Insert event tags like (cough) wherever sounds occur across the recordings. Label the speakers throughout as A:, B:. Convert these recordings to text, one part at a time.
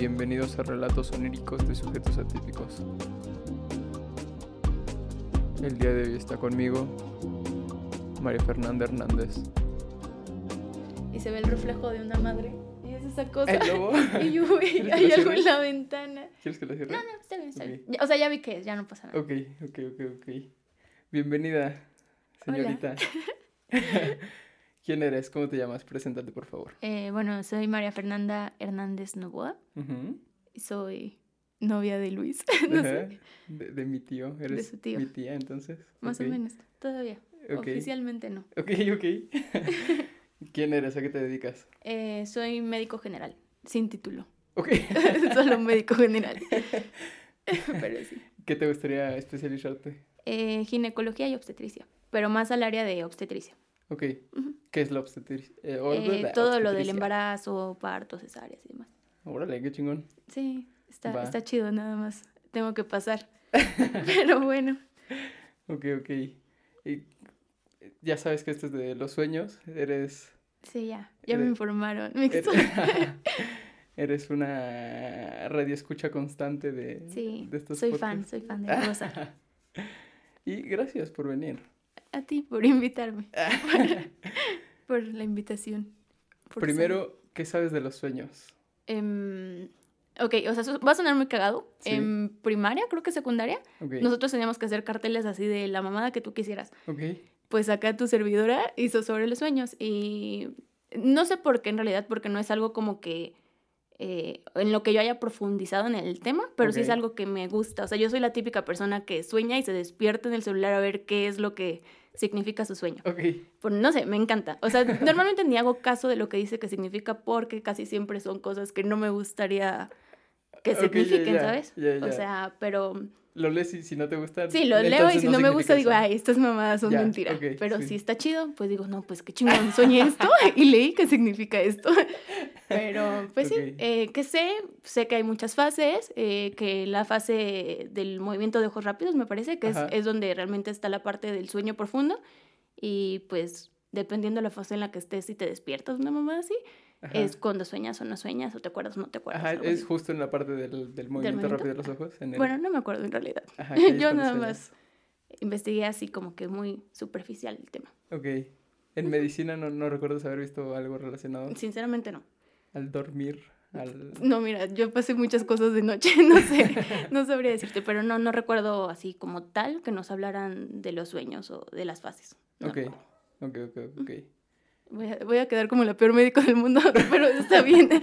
A: Bienvenidos a Relatos Oníricos de Sujetos Atípicos. El día de hoy está conmigo María Fernanda Hernández.
B: Y se ve el reflejo de una madre. Y es esa cosa.
A: ¿El lobo? (laughs)
B: y yo, (laughs) güey,
A: ¿Quieres que
B: hay
A: lo
B: algo en la ventana.
A: ¿Quieres que la cierre?
B: No, no, está bien, está bien. O sea, ya vi que es, ya no pasa nada.
A: Ok, ok, ok, ok. Bienvenida, señorita. (laughs) ¿Quién eres? ¿Cómo te llamas? Preséntate, por favor.
B: Eh, bueno, soy María Fernanda Hernández Novoa. Soy novia de Luis. (laughs) no
A: Ajá.
B: sé,
A: De, de mi tío. ¿Eres
B: su tío.
A: mi tía, entonces?
B: más o menos. Todavía. Oficialmente no.
A: Ok, ok. (laughs) ¿Quién eres? ¿A qué te dedicas?
B: Eh, soy médico general, sin título.
A: Ok. (laughs)
B: Solo médico general. Pero sí.
A: ¿Qué te gustaría especializarte?
B: Eh, ginecología y obstetricia. Pero más al área de obstetricia.
A: Ok. ¿Qué es la obstetricia? Eh,
B: Eh, todo lo del embarazo, partos, cesáreas y demás.
A: Órale, qué chingón.
B: Sí, está,
A: Va.
B: está chido nada más. Tengo que pasar. (laughs) Pero bueno.
A: Ok, ok. Y ya sabes que esto es de los sueños. Eres.
B: Sí, ya. Ya me informaron. Me (laughs)
A: Eres, una radio escucha constante de,
B: Sí,
A: de estos
B: soy fan, soy fan de Rosa. (laughs)
A: Y gracias por venir.
B: A ti por invitarme. (laughs) por la invitación. por
A: Primero, ¿qué sabes de los sueños?
B: Em, ok, o sea, va a sonar muy cagado.
A: Sí.
B: En primaria, creo que secundaria,
A: Ok.
B: nosotros teníamos que hacer carteles así de la mamada que tú quisieras.
A: Ok.
B: pues acá tu servidora hizo sobre los sueños y no sé por qué en realidad, porque no es algo como que eh, en lo que yo haya profundizado en el tema, pero sí es algo que me gusta. O sea, yo soy la típica persona que sueña y se despierta en el celular a ver qué es lo que significa su sueño.
A: Ok.
B: Pues no sé, me encanta. O sea, (laughs) normalmente ni hago caso de lo que dice que significa porque casi siempre son cosas que no me gustaría que
A: Ok, ya,
B: signifiquen,
A: ya,
B: ¿sabes?
A: ya,
B: O
A: ya.
B: sea, pero
A: Lo lees y si no te gusta.
B: Sí, lo leo y si no, me gusta digo,
A: significa
B: ay, estas mamadas son mentiras.
A: ok,
B: Pero
A: sí.
B: si está chido, pues digo, no, pues qué chingón, soñé esto (laughs) y leí qué significa esto. (laughs) Pero, pues
A: Ok.
B: sí, eh, que sé, sé que hay muchas fases, eh, que la fase del movimiento de ojos rápidos me parece que es, es donde realmente está la parte del sueño profundo y pues dependiendo de la fase en la que estés, si te despiertas una mamada así,
A: Ajá.
B: es cuando sueñas o no sueñas, o te acuerdas o no te acuerdas.
A: Ajá, es
B: así.
A: justo en la parte del, del movimiento rápido de los ojos. En el-
B: Bueno, no me acuerdo en realidad.
A: Ajá, (laughs)
B: Yo nada más investigué así como que muy superficial el tema.
A: Ok. En medicina no, no recuerdas haber visto algo relacionado
B: Sinceramente no.
A: al dormir, al...
B: No, mira, yo pasé muchas cosas de noche, (laughs) no sé, (laughs) no sabría decirte, pero no, no recuerdo así como tal que nos hablaran de los sueños o de las fases. No
A: Ok, ok, ok, ok.
B: Voy a, voy a quedar como la peor médico del mundo, (laughs) pero está bien. (laughs)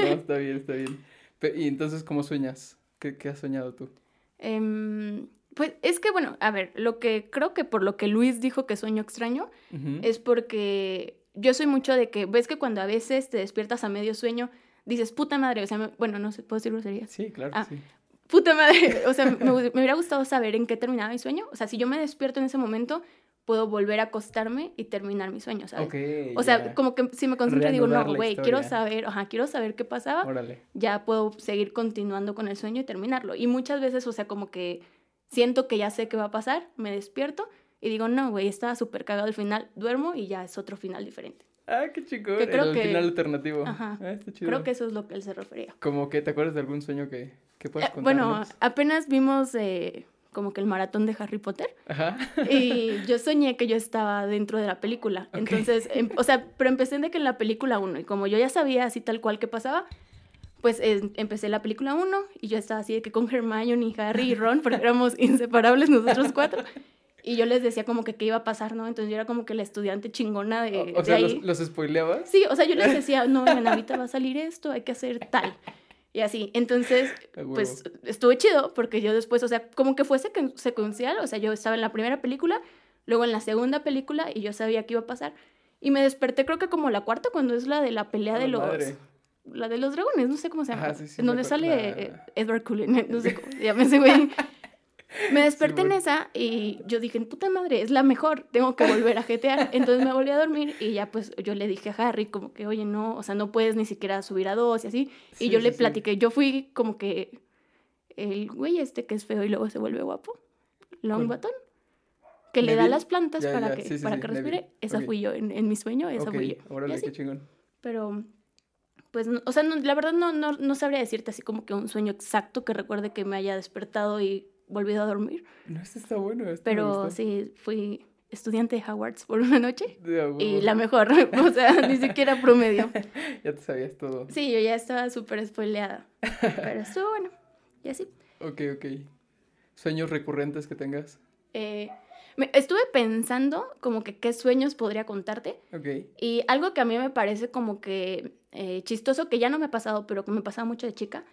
A: No, está bien, está bien. ¿Y entonces cómo sueñas? ¿Qué, qué has soñado tú?
B: Em, pues es que, bueno, a ver, lo que creo que por lo que Luis dijo que sueño extraño es porque yo soy mucho de que, ves que cuando a veces te despiertas a medio sueño, dices, puta madre, o sea, me- bueno, no sé, ¿puedo decir groserías?
A: Sí, claro,
B: Ah,
A: sí.
B: Puta madre, (laughs) o sea, me, me hubiera gustado saber en qué terminaba mi sueño. O sea, si yo me despierto en ese momento, puedo volver a acostarme y terminar mi sueño, ¿sabes?
A: Ok,
B: O sea,
A: ya.
B: como que si me concentro y digo, no, güey, quiero saber, ajá, quiero saber qué pasaba,
A: Órale.
B: ya puedo seguir continuando con el sueño y terminarlo. Y muchas veces, o sea, como que siento que ya sé qué va a pasar, me despierto y digo, no, güey, estaba súper cagado el final, duermo y ya es otro final diferente.
A: Ah, qué chingón.
B: Que creo
A: el
B: que-
A: final alternativo.
B: Ajá.
A: Ah, está chido.
B: Creo que eso es lo que él se refería.
A: Como que te acuerdas de algún sueño que, que puedas
B: Eh,
A: contarnos.
B: bueno, apenas vimos eh, como que el maratón de Harry Potter.
A: Ajá.
B: Y yo soñé que yo estaba dentro de la película.
A: Ok.
B: Entonces, em- o sea, pero empecé de que en la película 1, y como yo ya sabía así tal cual que pasaba, pues em, empecé la película 1 y yo estaba así de que con Hermione, Harry y Ron, porque éramos (laughs) inseparables nosotros cuatro. Y yo les decía como que qué iba a pasar, ¿no? Entonces yo era como que la estudiante chingona de,
A: O, o
B: de
A: sea,
B: ahí.
A: ¿los, los spoileabas?
B: Sí, o sea, yo les decía, no, vengan, ahorita va a salir esto, hay que hacer tal. Y así. Entonces, (laughs) pues estuve chido porque yo después, o sea, como que fue secu- secuencial, o sea, yo estaba en la primera película, luego en la segunda película y yo sabía qué iba a pasar. Y me desperté creo que como la cuarta cuando es la de la pelea de los...
A: madre.
B: La de los dragones, no sé cómo se llama.
A: Ajá, sí, sí,
B: en donde
A: acuerdo.
B: sale
A: La-
B: Edward Cullen, (laughs) no sé cómo se llama ese güey. Me desperté en
A: bueno.
B: esa y yo dije, puta madre, es la mejor, tengo que volver a jetear. Entonces me volví a dormir y ya pues yo le dije a Harry como que, oye, no, o sea, no puedes ni siquiera subir a dos y así. Y yo
A: sí,
B: le platiqué, yo fui como que el güey este que es feo y luego se vuelve guapo, Longbottom, que le da las plantas
A: Ya,
B: para
A: ya,
B: que, para que respire. Esa
A: Ok.
B: fui yo en, en mi sueño, esa fui yo.
A: órale, qué chingón.
B: Pero, Pues, no- o sea, no- la verdad no, no, no sabría decirte así como que un sueño exacto que recuerde que me haya despertado y volvido a dormir.
A: No, este está bueno. me
B: Pero sí, fui estudiante de Hogwarts por una noche (laughs) y la mejor, (laughs) o sea, ni siquiera promedio. (laughs)
A: Ya te sabías todo.
B: Sí, yo ya estaba súper spoileada, pero estuvo bueno, y así.
A: Ok, ok. ¿Sueños recurrentes que tengas?
B: Eh, me- estuve pensando como que qué sueños podría contarte
A: Ok.
B: y algo que a mí me parece como que eh, chistoso, que ya no me ha pasado, pero que me pasaba mucho de chica,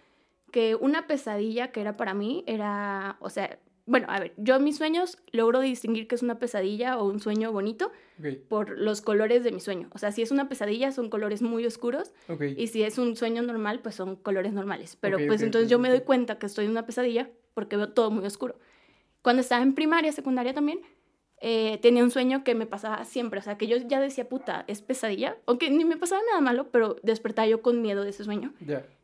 B: que una pesadilla que era para mí era, o sea, bueno, a ver, yo mis sueños logro distinguir que es una pesadilla o un sueño bonito por los colores de mi sueño. O sea, si es una pesadilla son colores muy oscuros y si es un sueño normal pues son colores normales. Pero pues entonces yo me doy cuenta que estoy en una pesadilla porque veo todo muy oscuro. Cuando estaba en primaria, secundaria también, eh, tenía un sueño que me pasaba siempre. O sea, que yo ya decía, puta, es pesadilla. Aunque ni me pasaba nada malo, pero despertaba yo con miedo de ese sueño.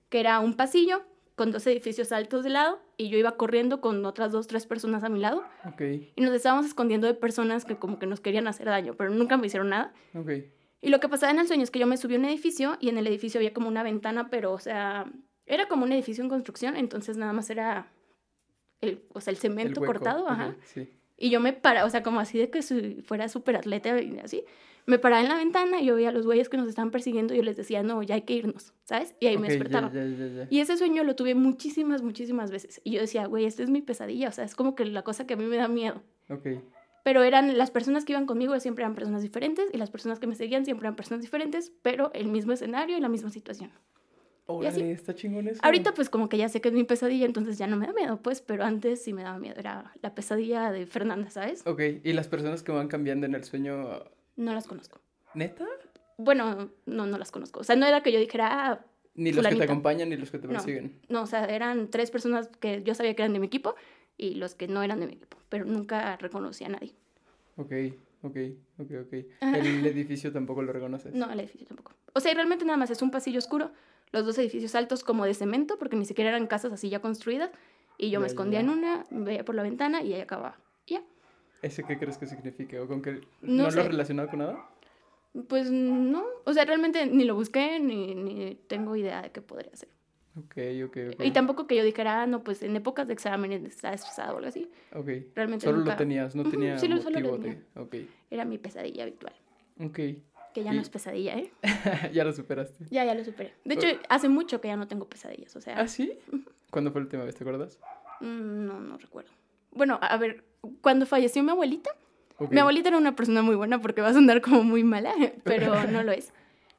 B: Que era un pasillo con dos edificios altos de lado y yo iba corriendo con otras dos, tres personas a mi lado
A: Ok.
B: y nos estábamos escondiendo de personas que como que nos querían hacer daño, pero nunca me hicieron nada.
A: Ok.
B: Y lo que pasaba en el sueño es que yo me subí a un edificio y en el edificio había como una ventana, pero o sea, era como un edificio en construcción, entonces nada más era el, o sea, el cemento cortado, ajá.
A: Sí.
B: Y yo me paraba, o sea, como así de que fuera súper atleta y así. Me paraba en la ventana y yo veía a los güeyes que nos estaban persiguiendo y yo les decía, no, ya hay que irnos, ¿sabes? Y ahí me
A: Ok, ya,
B: despertaba. Y ese sueño lo tuve muchísimas, muchísimas veces. Y yo decía, güey, esta es mi pesadilla, o sea, es como que la cosa que a mí me da miedo.
A: Ok.
B: Pero eran las personas que iban conmigo siempre eran personas diferentes y las personas que me seguían siempre eran personas diferentes, pero el mismo escenario y la misma situación.
A: Órale, está chingón eso.
B: Ahorita pues como que ya sé que es mi pesadilla, entonces ya no me da miedo, pues, pero antes sí me daba miedo, era la pesadilla de Fernanda, ¿sabes?
A: Ok, ¿y las personas que van cambiando en el sueño,
B: No las conozco.
A: neta?
B: Bueno, no, no las conozco. O sea, no era que yo dijera, ah,
A: Ni los que te
B: Fulanita.
A: acompañan ni los que te
B: No.
A: persiguen.
B: no, o sea, eran tres personas que yo sabía que eran de mi equipo y los que no eran de mi equipo, pero nunca reconocí a nadie.
A: Ok, ok, ok, ok. El edificio tampoco lo reconoces.
B: No, el edificio tampoco. O sea, realmente nada más es un pasillo oscuro, los dos edificios altos como de cemento, porque ni siquiera eran casas así ya construidas, y yo me
A: Ya,
B: escondía
A: ya.
B: en una, veía por la ventana y ahí acababa.
A: ¿Ese qué crees que significa? ¿O con que
B: No
A: no, lo
B: sé.
A: has relacionado con nada?
B: Pues no, o sea, realmente ni lo busqué, ni, ni tengo idea de qué podría ser.
A: Ok, ok, ok.
B: Y tampoco que yo dijera, ah, no, pues en épocas de exámenes estaba estresado o algo así.
A: Ok.
B: Realmente
A: Solo
B: nunca-
A: lo tenías, no
B: Ujú,
A: tenía
B: sí, lo- solo lo
A: motivo
B: tenía.
A: de... Ok,
B: Era mi pesadilla habitual.
A: ok.
B: Que ya
A: Y-
B: no es pesadilla, ¿eh? (laughs)
A: ya lo superaste.
B: Ya, ya lo superé. De hecho, hace mucho que ya no tengo pesadillas, o sea,
A: ¿Ah, sí? ¿Cuándo fue la última vez, te acuerdas?
B: mm, no, no recuerdo. Bueno, a ver, cuando falleció mi abuelita. Mi abuelita era una persona muy buena porque va a sonar como muy mala, (laughs) pero (laughs) no lo es.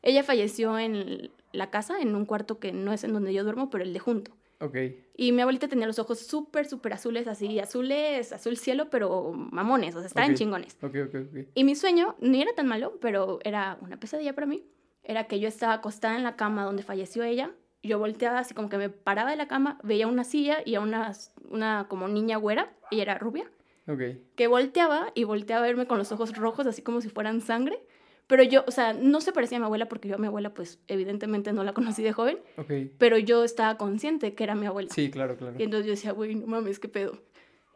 B: Ella falleció en la casa, en un cuarto que no es en donde yo duermo, pero el de junto.
A: Ok,
B: Y mi abuelita tenía los ojos súper, súper azules, así, azules, azul cielo, pero mamones, o sea, estaban
A: Ok.
B: chingones.
A: ok, ok, ok.
B: Y mi sueño ni era tan malo, pero era una pesadilla para mí. Era que yo estaba acostada en la cama donde falleció ella. Yo volteaba así como que me paraba de la cama, veía una silla y a una, una como niña güera, ella era rubia,
A: Ok,
B: que volteaba y volteaba a verme con los ojos rojos, así como si fueran sangre. Pero yo, o sea, no se parecía a mi abuela porque yo a mi abuela, pues, evidentemente no la conocí de joven,
A: ok.
B: pero yo estaba consciente que era mi abuela.
A: Sí, claro, claro.
B: Y entonces yo decía, güey, no mames, qué pedo.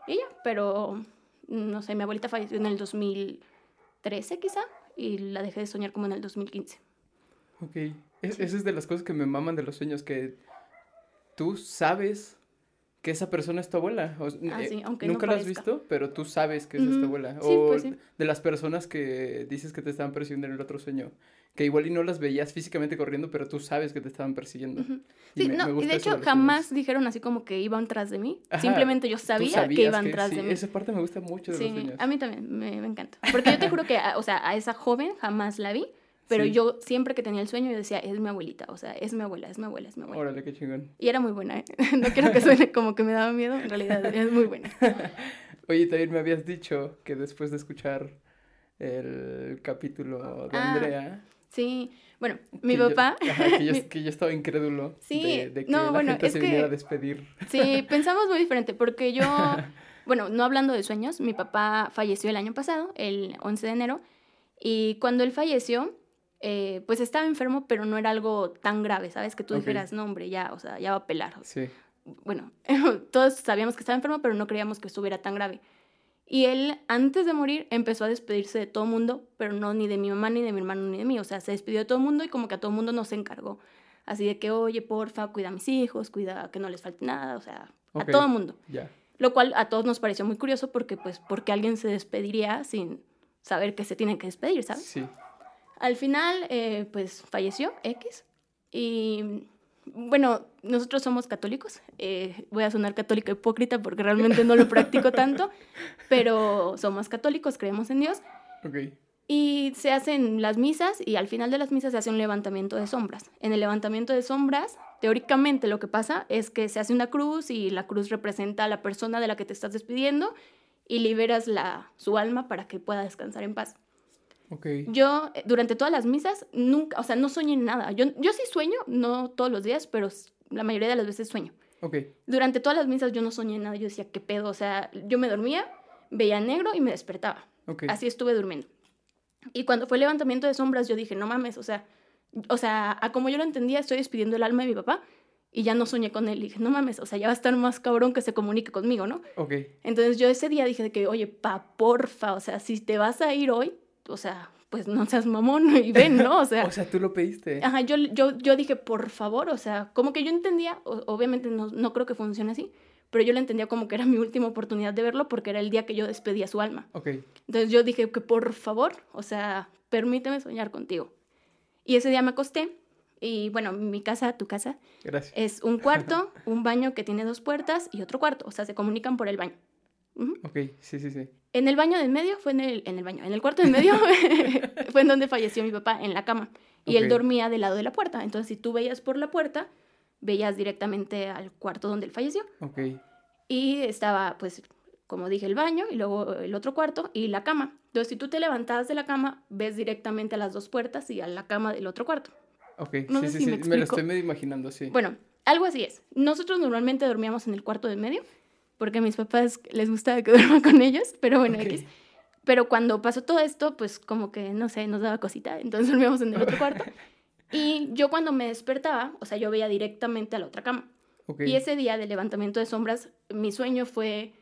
B: Y ya, pero, no sé, mi abuelita falleció en el 2013 quizá, y la dejé de soñar como en el 2015.
A: Ok. Es- Esa es de las cosas que me maman de los sueños, que tú sabes que esa persona es tu abuela. O-
B: Ah,
A: eh,
B: sí, aunque no
A: Nunca la has visto, pero tú sabes que esa es tu abuela.
B: Sí,
A: o
B: pues sí.
A: de las personas que dices que te estaban persiguiendo en el otro sueño. Que igual y no las veías físicamente corriendo, pero tú sabes que te estaban persiguiendo.
B: Ujú.
A: Y
B: Sí,
A: me-
B: no,
A: me
B: y
A: gusta
B: de
A: eso
B: hecho
A: los
B: jamás
A: sueños.
B: dijeron así como que iban tras de mí.
A: Ajá,
B: Simplemente yo sabía que iban tras
A: sí,
B: de mí.
A: Esa parte me gusta mucho de
B: Sí,
A: los sueños.
B: a mí también me, me encanta. Porque yo te juro que, a- o sea, a esa joven jamás la vi, pero
A: Sí.
B: yo siempre que tenía el sueño yo decía, es mi abuelita, o sea, es mi abuela, es mi abuela, es mi abuela.
A: Órale, qué chingón.
B: Y era muy buena, ¿eh? (laughs) No quiero que suene como que me daba miedo, en realidad es muy buena. (laughs)
A: Oye, también me habías dicho que después de escuchar el capítulo de
B: Ah,
A: Andrea,
B: Sí, bueno, mi
A: que yo-
B: papá...
A: ajá, que, yo, (laughs)
B: mi-
A: que yo estaba incrédulo
B: Sí,
A: de, de que
B: no,
A: la
B: bueno,
A: gente
B: es
A: se
B: que-
A: viniera a despedir.
B: Sí, pensamos muy diferente, porque yo, bueno, no hablando de sueños, mi papá falleció el año pasado, el 11 de enero, y cuando él falleció, eh, pues estaba enfermo, pero no era algo tan grave, ¿sabes? Que tú
A: Ok.
B: dijeras, no, hombre, ya, o sea, ya va a pelar.
A: Sí.
B: Bueno, (laughs) todos sabíamos que estaba enfermo, pero no creíamos que estuviera tan grave. Y él, antes de morir, empezó a despedirse de todo mundo, pero no ni de mi mamá, ni de mi hermano, ni de mí. O sea, se despidió de todo mundo y como que a todo mundo nos encargó Así de que, oye, porfa, cuida a mis hijos, cuida que no les falte nada, o sea, a todo el mundo.
A: Ya.
B: Lo cual a todos nos pareció muy curioso porque, pues, porque alguien se despediría sin saber que se tienen que despedir, ¿sabes?
A: Sí.
B: Al final, eh, pues, falleció X. Y, bueno, nosotros somos católicos. eh, voy a sonar católica hipócrita porque realmente no lo practico (laughs) tanto, pero somos católicos, creemos en Dios.
A: Ok.
B: Y se hacen las misas y al final de las misas se hace un levantamiento de sombras. En el levantamiento de sombras, teóricamente lo que pasa es que se hace una cruz y la cruz representa a la persona de la que te estás despidiendo y liberas la, su alma para que pueda descansar en paz.
A: Ok.
B: Yo, eh, durante todas las misas, nunca, o sea, no soñé nada. Yo, yo sí sueño, no todos los días, pero la mayoría de las veces sueño.
A: Ok.
B: Durante todas las misas yo no soñé nada. Yo decía, ¿qué pedo? O sea, yo me dormía, veía negro y me despertaba.
A: Ok.
B: Así estuve durmiendo. Y cuando fue el levantamiento de sombras, yo dije, no mames, o sea, o sea, a como yo lo entendía, estoy despidiendo el alma de mi papá y ya no soñé con él. Y dije, no mames, o sea, ya va a estar más cabrón que se comunique conmigo, ¿no?
A: Ok.
B: Entonces yo ese día dije de que, oye, pa, porfa, o sea, si te vas a ir hoy, o sea, pues no seas mamón y ven, ¿no? O (laughs) sea,
A: O sea, tú lo pediste.
B: ajá, yo, yo, yo dije, por favor, o sea, como que yo entendía, o- obviamente no, no creo que funcione así, pero yo lo entendía como que era mi última oportunidad de verlo porque era el día que yo despedía su alma.
A: Ok.
B: Entonces yo dije que por favor, o sea, permíteme soñar contigo. Y ese día me acosté y bueno, mi casa, tu casa,
A: Gracias.
B: es un cuarto, (laughs) un baño que tiene dos puertas y otro cuarto, o sea, se comunican por el baño. Ujú.
A: Ok. Sí, sí, sí.
B: En el baño del medio fue en el, en el baño, en el cuarto del medio (laughs) fue en donde falleció mi papá, en la cama. Y él dormía del lado de la puerta. Entonces, si tú veías por la puerta, veías directamente al cuarto donde él falleció.
A: Ok.
B: Y estaba, pues, como dije, el baño y luego el otro cuarto y la cama. Entonces, si tú te levantabas de la cama, ves directamente a las dos puertas y a la cama del otro cuarto.
A: Ok.
B: No
A: sí,
B: sé
A: sí,
B: si
A: sí.
B: me
A: Me, lo estoy medio imaginando, sí.
B: Bueno, algo así es. Nosotros normalmente dormíamos en el cuarto del medio, porque a mis papás les gustaba que (laughs) duerma con ellos, pero bueno,
A: Ok.
B: X. Pero cuando pasó todo esto, pues como que, no sé, nos daba cosita, entonces (laughs) dormíamos en el otro cuarto. Y yo cuando me despertaba, o sea, yo veía directamente a la otra cama.
A: Ok.
B: Y ese día del levantamiento de sombras, mi sueño fue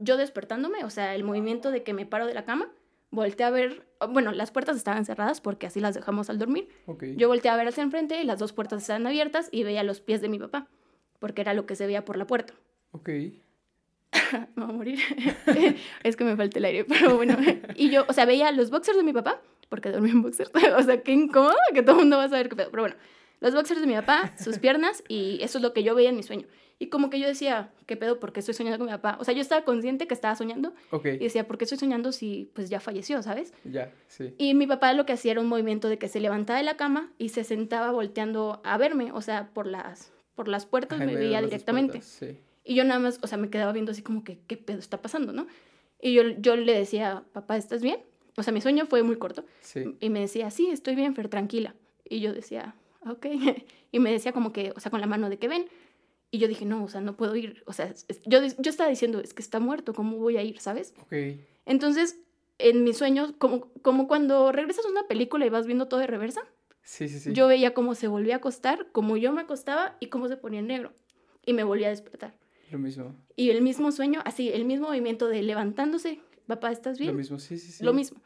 B: yo despertándome, o sea, el movimiento de que me paro de la cama, volteé a ver, bueno, las puertas estaban cerradas porque así las dejamos al dormir.
A: Ok.
B: Yo volteé a ver hacia enfrente y las dos puertas estaban abiertas y veía los pies de mi papá, porque era lo que se veía por la puerta. (laughs) Me voy a morir. (laughs) es que me falta el aire, pero bueno. Y yo, o sea, veía los boxers de mi papá, porque dormía en boxers. (laughs) o sea, qué incómodo que todo el mundo va a saber qué pedo. Pero bueno, los boxers de mi papá, sus piernas, y eso es lo que yo veía en mi sueño. Y como que yo decía, ¿qué pedo? ¿Por qué estoy soñando con mi papá? O sea, yo estaba consciente que estaba soñando
A: Ok.
B: y decía, ¿por qué estoy soñando si pues ya falleció, ¿sabes?
A: Ya, sí.
B: Y mi papá lo que hacía era un movimiento de que se levantaba de la cama y se sentaba volteando a verme, o sea, por las, por las puertas
A: en
B: me veía directamente.
A: puertas, Sí.
B: Y yo nada más, o sea, me quedaba viendo así como que, ¿qué pedo está pasando, no? Y yo, yo le decía, papá, ¿estás bien? O sea, mi sueño fue muy corto.
A: Sí.
B: Y me decía, sí, estoy bien, Fer, tranquila. Y yo decía, ok. (laughs) Y me decía como que, o sea, con la mano de que ven. Y yo dije, no, o sea, no puedo ir. O sea, es- es- yo, yo estaba diciendo, es que está muerto, ¿cómo voy a ir, sabes?
A: Ok.
B: Entonces, en mis sueños, como, como cuando regresas a una película y vas viendo todo de reversa,
A: Sí, sí, sí.
B: yo veía cómo se volvía a acostar, cómo yo me acostaba y cómo se ponía en negro. Y me volvía a despertar.
A: Lo mismo.
B: Y el mismo sueño, así, el mismo movimiento de levantándose, papá, ¿estás bien?
A: Lo mismo, sí, sí, sí.
B: Lo mismo.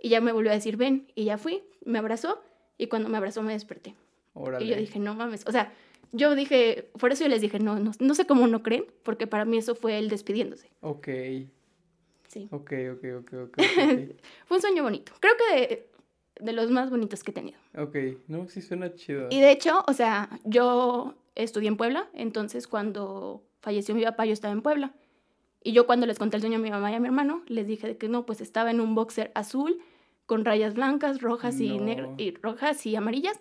B: Y ya me volvió a decir, ven, y ya fui, me abrazó, y cuando me abrazó me desperté.
A: Órale.
B: Y yo dije, no mames, o sea, yo dije, por eso yo les dije, no, no, no sé cómo no creen, porque para mí eso fue él despidiéndose.
A: Ok.
B: Sí.
A: Ok, ok, ok, ok. ok. (laughs)
B: Fue un sueño bonito, creo que de, de los más bonitos que he tenido.
A: Ok, no, sí suena chido.
B: Y de hecho, o sea, yo estudié en Puebla, entonces cuando falleció mi papá yo estaba en Puebla. Y yo cuando les conté el sueño a mi mamá y a mi hermano, les dije de que no, pues estaba en un boxer azul con rayas blancas, rojas y
A: No.
B: negras y rojas y amarillas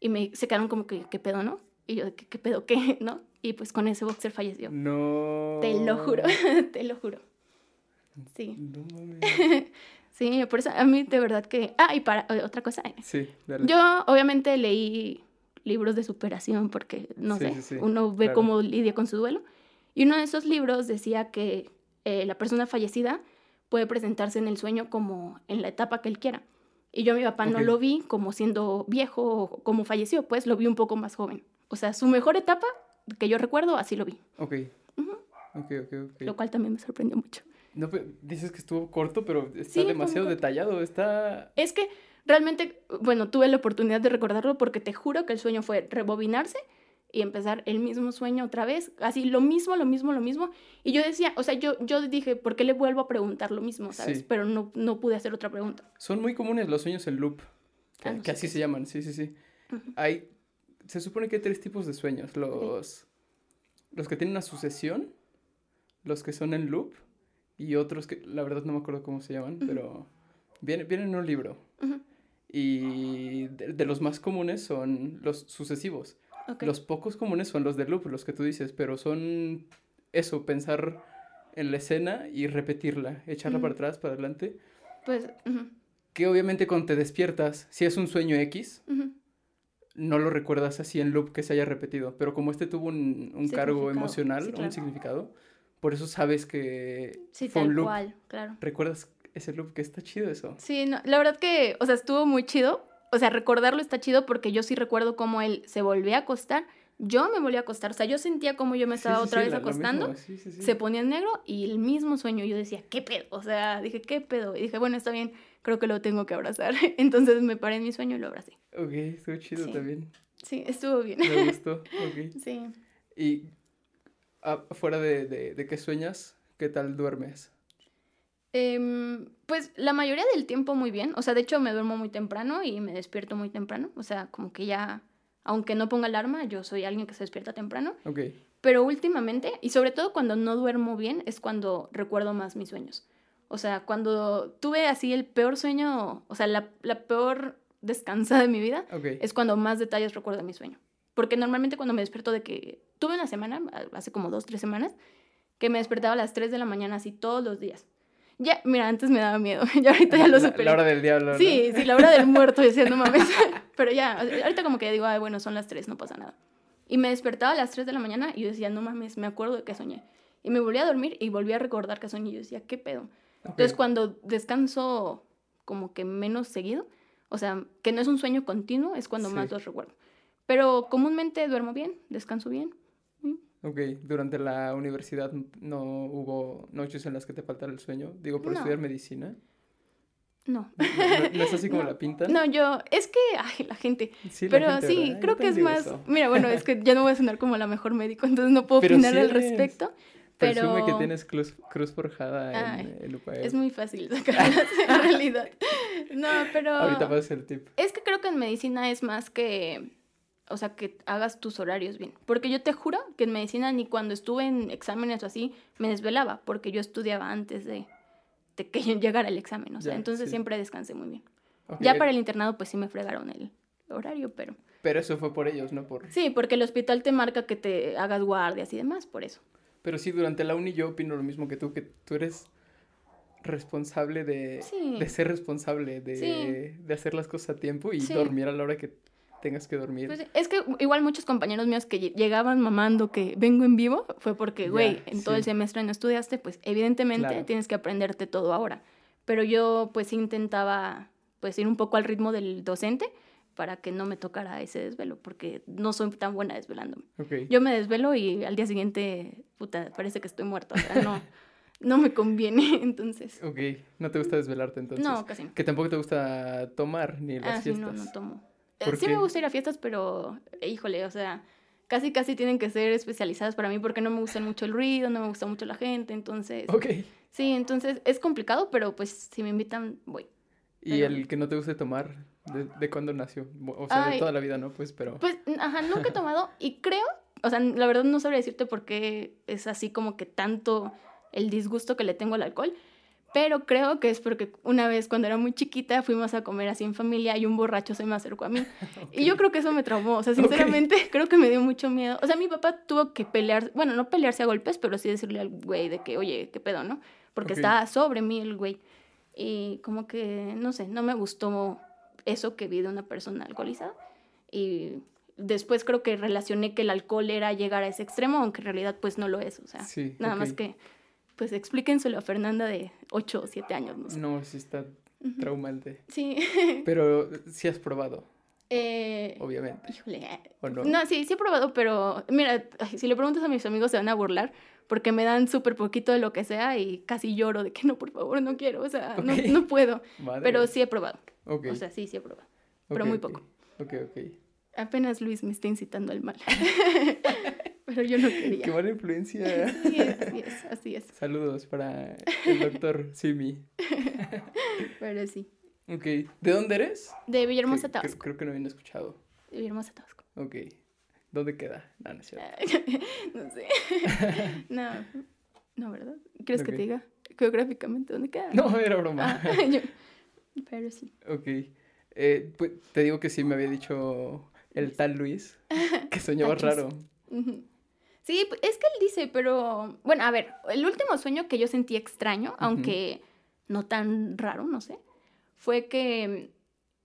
B: y me se quedaron como que qué pedo, ¿no? Y yo que qué pedo qué, (laughs) ¿no? Y pues con ese boxer falleció.
A: No.
B: Te lo juro, (laughs) te lo juro. Sí.
A: No. (laughs)
B: Sí, por eso a mí de verdad que Ah, y para eh, otra cosa,
A: Sí, dale.
B: Yo obviamente leí libros de superación porque, no
A: Sí,
B: sé,
A: sí, sí,
B: uno ve
A: claro.
B: cómo lidia con su duelo. Y uno de esos libros decía que eh, la persona fallecida puede presentarse en el sueño como en la etapa que él quiera. Y yo a mi papá no
A: Ok.
B: lo vi como siendo viejo o como falleció, pues lo vi un poco más joven. O sea, su mejor etapa que yo recuerdo, así lo vi.
A: Ok.
B: Ujú.
A: Ok, ok, ok.
B: Lo cual también me sorprendió mucho.
A: No, pero dices que estuvo corto, pero está
B: Sí,
A: demasiado detallado. Está.
B: Es que realmente, bueno, tuve la oportunidad de recordarlo porque te juro que el sueño fue rebobinarse y empezar el mismo sueño otra vez, así lo mismo, lo mismo, lo mismo. Y yo decía, o sea, yo, yo dije, ¿por qué le vuelvo a preguntar lo mismo, sabes?
A: Sí.
B: Pero no, no pude hacer otra pregunta.
A: Son muy comunes los sueños en loop, que,
B: Ah, no
A: que
B: sé
A: así se llaman, sí, sí, sí. Hay, se supone que hay tres tipos de sueños, los, los que tienen una sucesión, los que son en loop y otros que, la verdad no me acuerdo cómo se llaman, pero vienen, vienen en un libro. Y de, de los más comunes son los sucesivos. Los pocos comunes son los de loop, los que tú dices, pero son eso, pensar en la escena y repetirla, echarla para atrás, para adelante.
B: Pues,
A: Que obviamente cuando te despiertas, si es un sueño X, no lo recuerdas así en loop que se haya repetido, pero como este tuvo un, un cargo emocional,
B: sí,
A: o
B: claro.
A: un significado, por eso sabes que
B: Sí,
A: fue un
B: tal
A: loop.
B: cual, claro.
A: Recuerdas ese loop que está chido eso.
B: Sí, no, la verdad que, o sea, estuvo muy chido. O sea, recordarlo está chido porque yo sí recuerdo cómo él se volvía a acostar. Yo me volví a acostar. O sea, yo sentía como yo me estaba
A: sí,
B: otra
A: sí,
B: vez
A: la-
B: acostando. Se ponía en negro y el mismo sueño. Yo decía, ¿qué pedo? O sea, dije, ¿qué pedo? Y dije, bueno, está bien, creo que lo tengo que abrazar. (laughs) Entonces me paré en mi sueño y lo abracé.
A: Ok, estuvo chido también.
B: Sí, estuvo bien.
A: Me gustó. Ok. (laughs)
B: Sí.
A: Y ah, fuera de, de, de que sueñas, ¿qué tal duermes?
B: Em, pues la mayoría del tiempo muy bien. O sea, de hecho me duermo muy temprano y me despierto muy temprano. O sea, como que ya, aunque no ponga alarma, yo soy alguien que se despierta temprano.
A: Ok.
B: Pero últimamente, y sobre todo cuando no duermo bien, es cuando recuerdo más mis sueños. O sea, cuando tuve así el peor sueño, o sea, la, la peor descansada de mi vida, es cuando más detalles recuerdo de mi sueño. Porque normalmente cuando me despierto de que tuve una semana, hace como dos, tres semanas, que me despertaba a las 3 de la mañana así todos los días. Ya, mira, antes me daba miedo, (laughs) ya ahorita ya lo superé.
A: La, hora del diablo. ¿no?
B: Sí, sí, la hora del muerto, yo decía, no mames. (laughs) Pero ya, ahorita como que digo, ay, bueno, son las 3, no pasa nada. Y me despertaba a las 3 de la mañana y yo decía, no mames, me acuerdo de que soñé. Y me volví a dormir y volví a recordar que soñé y yo decía, ¿qué pedo?
A: Ok.
B: Entonces cuando descanso como que menos seguido, o sea, que no es un sueño continuo, es cuando más
A: Sí.
B: los recuerdo. Pero comúnmente duermo bien, descanso bien.
A: Ok, durante la universidad no hubo noches en las que te faltara el sueño. Digo, por
B: No.
A: estudiar medicina.
B: No.
A: ¿No, es así como (laughs)
B: No.
A: la pinta?
B: No, yo, es que, ay, la gente.
A: Sí, la
B: Pero
A: gente,
B: sí,
A: ¿verdad? Yo
B: creo que es más.
A: eso.
B: Mira, bueno, es que ya no voy a sonar como la mejor médico, entonces no puedo
A: Pero
B: opinar
A: sí
B: al respecto.
A: Presume
B: Pero
A: que tienes cruz, cruz forjada en,
B: Ay,
A: en UPAEP.
B: es muy fácil sacarlas (laughs) en realidad. No, pero.
A: Ahorita va a ser el tip.
B: Es que creo que en medicina es más que. O sea, que hagas tus horarios bien. Porque yo te juro que en medicina ni cuando estuve en exámenes o así me desvelaba, porque yo estudiaba antes de, de que (laughs) llegara el examen. O sea,
A: Ya,
B: entonces
A: sí.
B: siempre descansé muy bien. Ya para el internado, pues sí me fregaron el horario, pero.
A: Pero eso fue por ellos, no por...
B: Sí, porque el hospital te marca que te hagas guardias y demás, por eso.
A: Pero sí, durante la uni yo opino lo mismo que tú, que tú eres responsable de,
B: Sí.
A: de ser responsable, de,
B: Sí.
A: de hacer las cosas a tiempo y dormir a la hora que tengas que dormir.
B: Pues, es que igual muchos compañeros míos que lle- llegaban mamando que vengo en vivo fue porque, güey, en todo el
A: sí.
B: semestre no estudiaste, pues evidentemente
A: Claro.
B: tienes que aprenderte todo ahora. Pero yo pues intentaba pues ir un poco al ritmo del docente para que no me tocara ese desvelo, porque no soy tan buena desvelándome.
A: Ok.
B: Yo me desvelo y al día siguiente, puta, parece que estoy muerta, o sea, no, no me conviene, (laughs) entonces.
A: Ok, no te gusta desvelarte entonces.
B: No, casi no.
A: Que tampoco te gusta tomar ni las
B: Ah, sí,
A: fiestas.
B: no, no tomo. Eh,
A: ¿Por
B: Sí
A: qué?
B: me gusta ir a fiestas, pero, híjole, o sea, casi casi tienen que ser especializadas para mí porque no me gusta mucho el ruido, no me gusta mucho la gente, entonces...
A: Ok.
B: Sí, entonces es complicado, pero pues si me invitan, voy.
A: ¿Y
B: Pero-
A: el que no te guste tomar, de, de cuándo nació? O sea, de
B: Ay.
A: toda la vida, ¿no? Pues, pero...
B: Pues, ajá, nunca he tomado y creo, o sea, la verdad no sabría decirte por qué es así como que tanto el disgusto que le tengo al alcohol, pero creo que es porque una vez cuando era muy chiquita fuimos a comer así en familia y un borracho se me acercó a mí. (laughs) Y yo creo que eso me traumó, o sea, sinceramente (laughs) creo que me dio mucho miedo. O sea, mi papá tuvo que pelear, bueno, no pelearse a golpes, pero sí decirle al güey de que, oye, ¿qué pedo, no? Porque
A: Ok.
B: estaba sobre mí el güey. Y como que, no sé, no me gustó eso que vi de una persona alcoholizada. Y después creo que relacioné que el alcohol era llegar a ese extremo, aunque en realidad pues no lo es. O sea,
A: Sí,
B: nada más que, pues explíquenselo a Fernanda de 8 o 7 años, no sé.
A: No, sí está
B: Ujú.
A: traumante.
B: Sí. (laughs)
A: Pero sí has probado,
B: Eh,
A: obviamente.
B: híjole.
A: ¿O no?
B: No, sí, sí he probado, pero mira, si le preguntas a mis amigos se van a burlar porque me dan súper poquito de lo que sea y casi lloro de que no, por favor, no quiero, o sea, no,
A: Ok.
B: no puedo.
A: Madre.
B: Pero sí he probado.
A: Ok.
B: O sea, sí, sí he probado. pero
A: ok,
B: muy poco.
A: Ok, ok.
B: Apenas Luis me está incitando al mal. (laughs) pero yo no (laughs) quería.
A: Qué mala influencia. (laughs)
B: Sí, así es, así es.
A: Saludos para el doctor Simi. (laughs)
B: Pero sí.
A: Ok. ¿De dónde eres?
B: De Villahermosa,
A: creo-
B: Tabasco.
A: Creo que no habían escuchado.
B: De Villahermosa, Tabasco.
A: Ok. ¿Dónde queda? No, no es cierto.
B: no sé. no, no, ¿verdad? ¿Quieres que te diga geográficamente dónde queda?
A: No, era broma.
B: Ah, yo- Pero sí.
A: Ok. Eh, pues, te digo que sí me había dicho el tal Luis que soñaba raro.
B: Ujú. Sí, es que él dice, pero bueno, a ver, el último sueño que yo sentí extraño, aunque no tan raro, no sé, fue que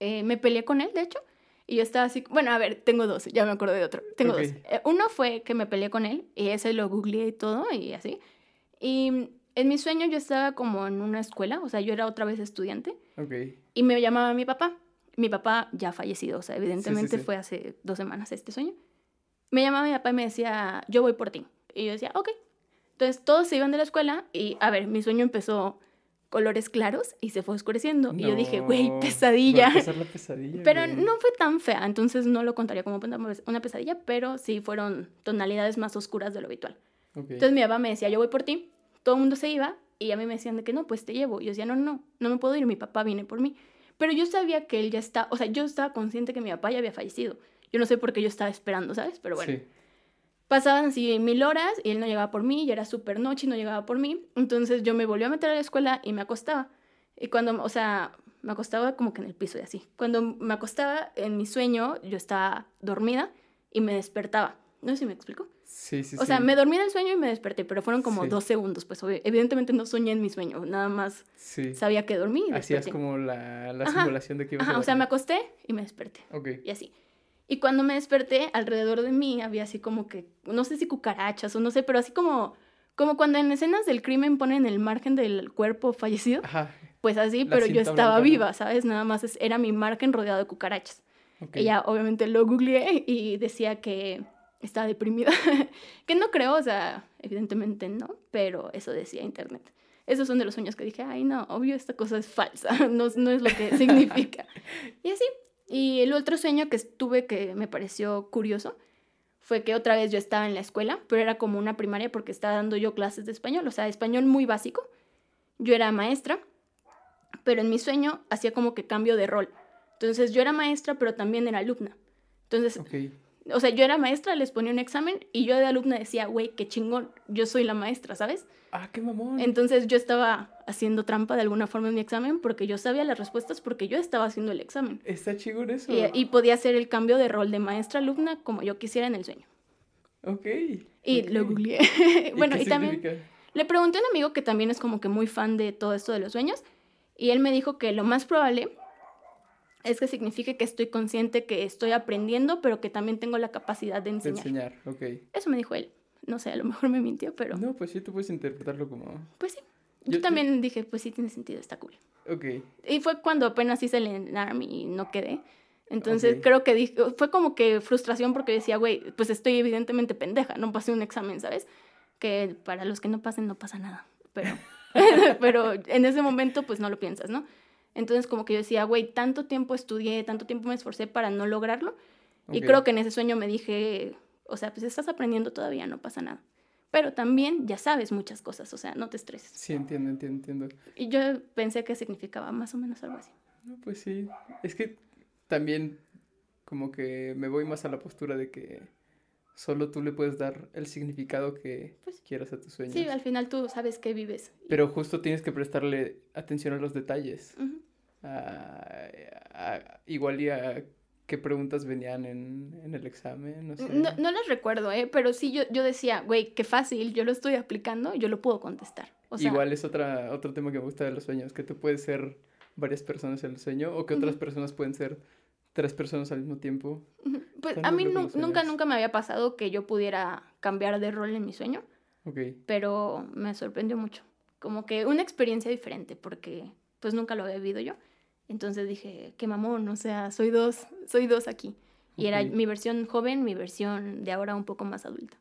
B: eh, me peleé con él, de hecho, y yo estaba así, bueno, a ver, tengo dos, ya me acordé de otro, tengo dos. Eh, uno fue que me peleé con él, y ese lo googleé y todo, y así. Y en mi sueño yo estaba como en una escuela, o sea, yo era otra vez estudiante,
A: Ok.
B: y me llamaba mi papá. Mi papá ya fallecido, o sea, evidentemente
A: sí.
B: fue hace dos semanas este sueño. Me llamaba mi papá y me decía, yo voy por ti. Y yo decía, ok. Entonces todos se iban de la escuela y, a ver, mi sueño empezó colores claros y se fue oscureciendo. Y yo dije, güey,
A: No,
B: pesadilla.
A: va a empezar la pesadilla.
B: Pero
A: güey.
B: no fue tan fea, entonces no lo contaría como una pesadilla, pero sí fueron tonalidades más oscuras de lo habitual.
A: Ok.
B: Entonces mi papá me decía, yo voy por ti. Todo el mundo se iba y a mí me decían de que no, pues te llevo. Y yo decía, no, no, no me puedo ir, mi papá viene por mí. Pero yo sabía que él ya está, o sea, yo estaba consciente que mi papá ya había fallecido. Yo no sé por qué yo estaba esperando, ¿sabes? Pero bueno,
A: Sí.
B: pasaban así mil horas y él no llegaba por mí, ya era súper noche y no llegaba por mí. Entonces yo me volví a meter a la escuela y me acostaba. Y cuando, o sea, me acostaba como que en el piso y así. Cuando me acostaba en mi sueño, yo estaba dormida y me despertaba. No sé si me explico.
A: Sí, sí,
B: O sea,
A: sí.
B: me dormí en el sueño y me desperté, pero fueron como dos segundos. Pues evidentemente no soñé en mi sueño, nada más sabía que dormí y
A: Hacías como la, la
B: Ajá.
A: simulación de que
B: Ajá,
A: a
B: o sea, me acosté y me desperté.
A: Ok.
B: Y así. Y cuando me desperté, alrededor de mí había así como que, no sé si cucarachas o no sé, pero así como, como cuando en escenas del crimen ponen el margen del cuerpo fallecido,
A: Ajá.
B: pues así,
A: La
B: pero yo estaba viva, ¿sabes? Nada más es- era mi margen rodeado de cucarachas.
A: Ok.
B: Y ya obviamente lo googleé y decía que estaba deprimida. (laughs) que no creo, o sea, evidentemente no, pero eso decía internet. Esos son de los sueños que dije, ay no, obvio esta cosa es falsa, (laughs) no, no es lo que significa. (laughs) y así. Y el otro sueño que tuve que me pareció curioso fue que otra vez yo estaba en la escuela, pero era como una primaria porque estaba dando yo clases de español, o sea, español muy básico. Yo era maestra, pero en mi sueño hacía como que cambio de rol. Entonces yo era maestra, pero también era alumna. Entonces. O sea, yo era maestra, les ponía un examen y yo de alumna decía, güey, qué chingón, yo soy la maestra, ¿sabes?
A: Ah, qué mamón.
B: Entonces yo estaba haciendo trampa de alguna forma en mi examen porque yo sabía las respuestas porque yo estaba haciendo el examen.
A: Está chingón eso.
B: Y, y podía hacer el cambio de rol de maestra-alumna como yo quisiera en el sueño.
A: Ok.
B: Y
A: ok.
B: lo googleé. (laughs)
A: ¿Y (laughs)
B: bueno,
A: qué
B: y también le pregunté a un amigo que también es como que muy fan de todo esto de los sueños y él me dijo que lo más probable es que signifique que estoy consciente que estoy aprendiendo, pero que también tengo la capacidad de
A: De
B: enseñar.
A: enseñar, ok.
B: Eso me dijo él. No sé, a lo mejor me mintió, pero
A: No, pues sí, tú puedes interpretarlo como...
B: pues sí.
A: Yo-
B: Yo,
A: yo-
B: también dije, pues sí, tiene sentido, está cool.
A: Ok.
B: Y fue cuando apenas hice el ENARM y no quedé. Entonces
A: Ok.
B: creo que dije, fue como que frustración porque decía, güey, pues estoy evidentemente pendeja, no pasé un examen, ¿sabes? Que para los que no pasen no pasa nada. Pero, (laughs) pero en ese momento pues no lo piensas, ¿no? Entonces como que yo decía, güey, tanto tiempo estudié, tanto tiempo me esforcé para no lograrlo. Y
A: ok.
B: creo que en ese sueño me dije, o sea, pues estás aprendiendo todavía, no pasa nada. Pero también ya sabes muchas cosas, o sea, no te estreses.
A: Sí, entiendo, entiendo, entiendo.
B: Y yo pensé que significaba más o menos algo así.
A: No, pues sí. Es que también como que me voy más a la postura de que solo tú le puedes dar el significado que
B: Pues,
A: quieras a tus sueños.
B: Sí, al final tú sabes que vives.
A: Pero justo tienes que prestarle atención a los detalles.
B: Ujú.
A: A- a- igual y a qué preguntas venían en, en el examen, no sé.
B: No, no las recuerdo, ¿eh? Pero sí yo, yo decía, güey, qué fácil, yo lo estoy aplicando, yo lo puedo contestar. O sea,
A: Igual es otra, otro tema que me gusta de los sueños, que tú puedes ser varias personas en el sueño o que otras personas pueden ser tres personas al mismo tiempo.
B: pues a mí nu- nunca, nunca me había pasado que yo pudiera cambiar de rol en mi sueño,
A: Ok,
B: pero me sorprendió mucho. Como que una experiencia diferente, porque pues nunca lo había vivido yo. Entonces dije, qué mamón, o sea, soy dos, soy dos aquí. Y era mi versión joven, mi versión de ahora un poco más adulta.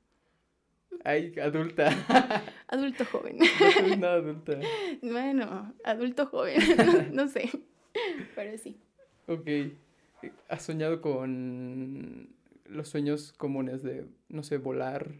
A: Ay, adulta. (laughs)
B: Adulto joven. (laughs)
A: no nada adulta.
B: bueno, adulto joven, no, (laughs) no sé, pero sí.
A: Ok. ¿Has soñado con los sueños comunes de, no sé, volar,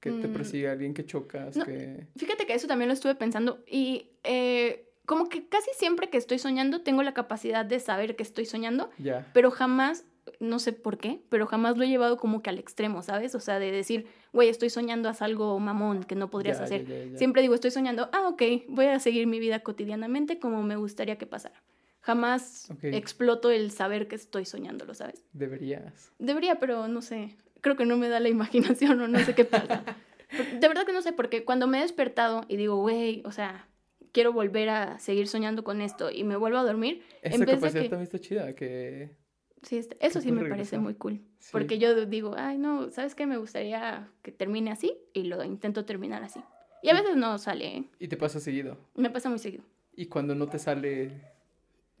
A: que te
B: Mm.
A: persigue alguien, que chocas,
B: No.
A: que...
B: Fíjate que eso también lo estuve pensando y eh, como que casi siempre que estoy soñando tengo la capacidad de saber que estoy soñando,
A: Ya.
B: pero jamás, no sé por qué, pero jamás lo he llevado como que al extremo, ¿sabes? O sea, de decir, güey, estoy soñando, haz algo mamón que no podrías hacer. Siempre digo, estoy soñando, ah, ok, voy a seguir mi vida cotidianamente como me gustaría que pasara. Jamás
A: Ok.
B: exploto el saber que estoy soñándolo, ¿sabes?
A: Deberías.
B: Debería, pero no sé. Creo que no me da la imaginación o no sé qué pasa. (laughs) De verdad que no sé, porque cuando me he despertado y digo, güey, o sea, quiero volver a seguir soñando con esto y me vuelvo a dormir,
A: Esa
B: en vez de
A: capacidad
B: que...
A: también está chida, que...
B: Sí, este- eso sí me parece muy cool.
A: sí.
B: Porque yo digo, ay, no, ¿sabes qué? Me gustaría que termine así y lo intento terminar así. Y a veces no sale, ¿eh?
A: Y te pasa seguido.
B: me pasa muy seguido.
A: Y cuando no te sale...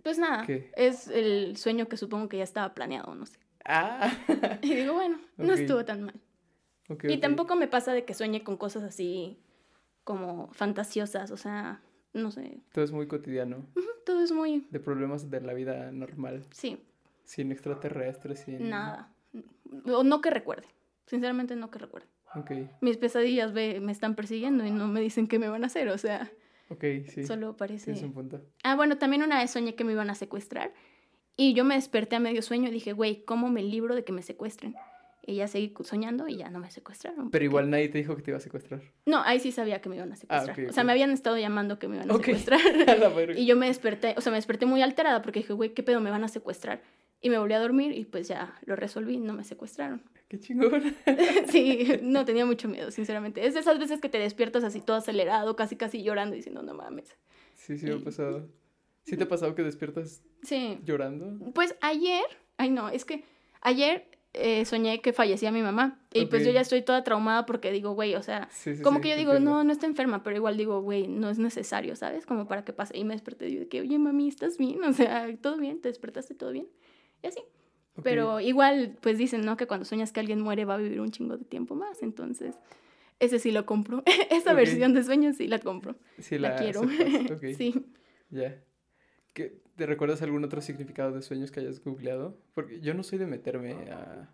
B: Pues nada,
A: ¿Qué?
B: es el sueño que supongo que ya estaba planeado, no sé.
A: Ah. (laughs)
B: Y digo, bueno, no estuvo tan mal. Y tampoco me pasa de que sueñe con cosas así como fantasiosas, o sea, no sé,
A: Todo es muy cotidiano.
B: todo es muy,
A: De problemas de la vida normal.
B: sí,
A: Sin extraterrestres, sin...
B: nada. O no que recuerde, sinceramente no que recuerde.
A: Ok.
B: Mis pesadillas ve, me están persiguiendo y no me dicen qué me van a hacer, o sea,
A: Ok, sí.
B: solo parece...
A: Tienes un punto.
B: Ah, bueno, también una vez soñé que me iban a secuestrar y yo me desperté a medio sueño y dije, güey, ¿cómo me libro de que me secuestren? Y ya seguí soñando y ya no me secuestraron.
A: Pero
B: porque-
A: igual nadie te dijo que te iba a secuestrar.
B: No, ahí sí sabía que me iban a secuestrar.
A: ok,
B: O sea, me habían estado llamando que me iban a
A: Ok.
B: secuestrar. (laughs)
A: A la verga.
B: y yo me desperté, o sea, me desperté muy alterada porque dije, güey, ¿qué pedo me van a secuestrar? Y me volví a dormir y pues ya lo resolví, no me secuestraron. (laughs)
A: Qué chingón. (laughs)
B: sí, no tenía mucho miedo, sinceramente. Es de esas veces que te despiertas así todo acelerado, casi casi llorando, diciendo, no mames.
A: Sí, sí me ha pasado. ¿Sí te ha pasado que despiertas
B: Sí,
A: llorando?
B: Pues ayer, ay no, es que ayer eh, soñé que fallecía mi mamá y pues yo ya estoy toda traumada porque digo, güey, o sea,
A: Sí, sí,
B: como
A: sí,
B: que yo digo,
A: entiendo.
B: no, no está enferma, pero igual digo, güey, no es necesario, ¿sabes? Como para que pase. Y me desperté y que, oye, mami, ¿estás bien? (laughs) O sea, ¿todo bien? ¿Te despertaste todo bien? Y así. Pero igual, pues dicen, ¿no? Que cuando sueñas que alguien muere va a vivir un chingo de tiempo más, entonces... Ese sí lo compro. (laughs) Esa versión de sueños sí la compro.
A: Sí,
B: La,
A: la,
B: quiero. (laughs) sí.
A: Ya. ¿Qué- ¿Te recuerdas algún otro significado de sueños que hayas googleado? Porque yo no soy de meterme a,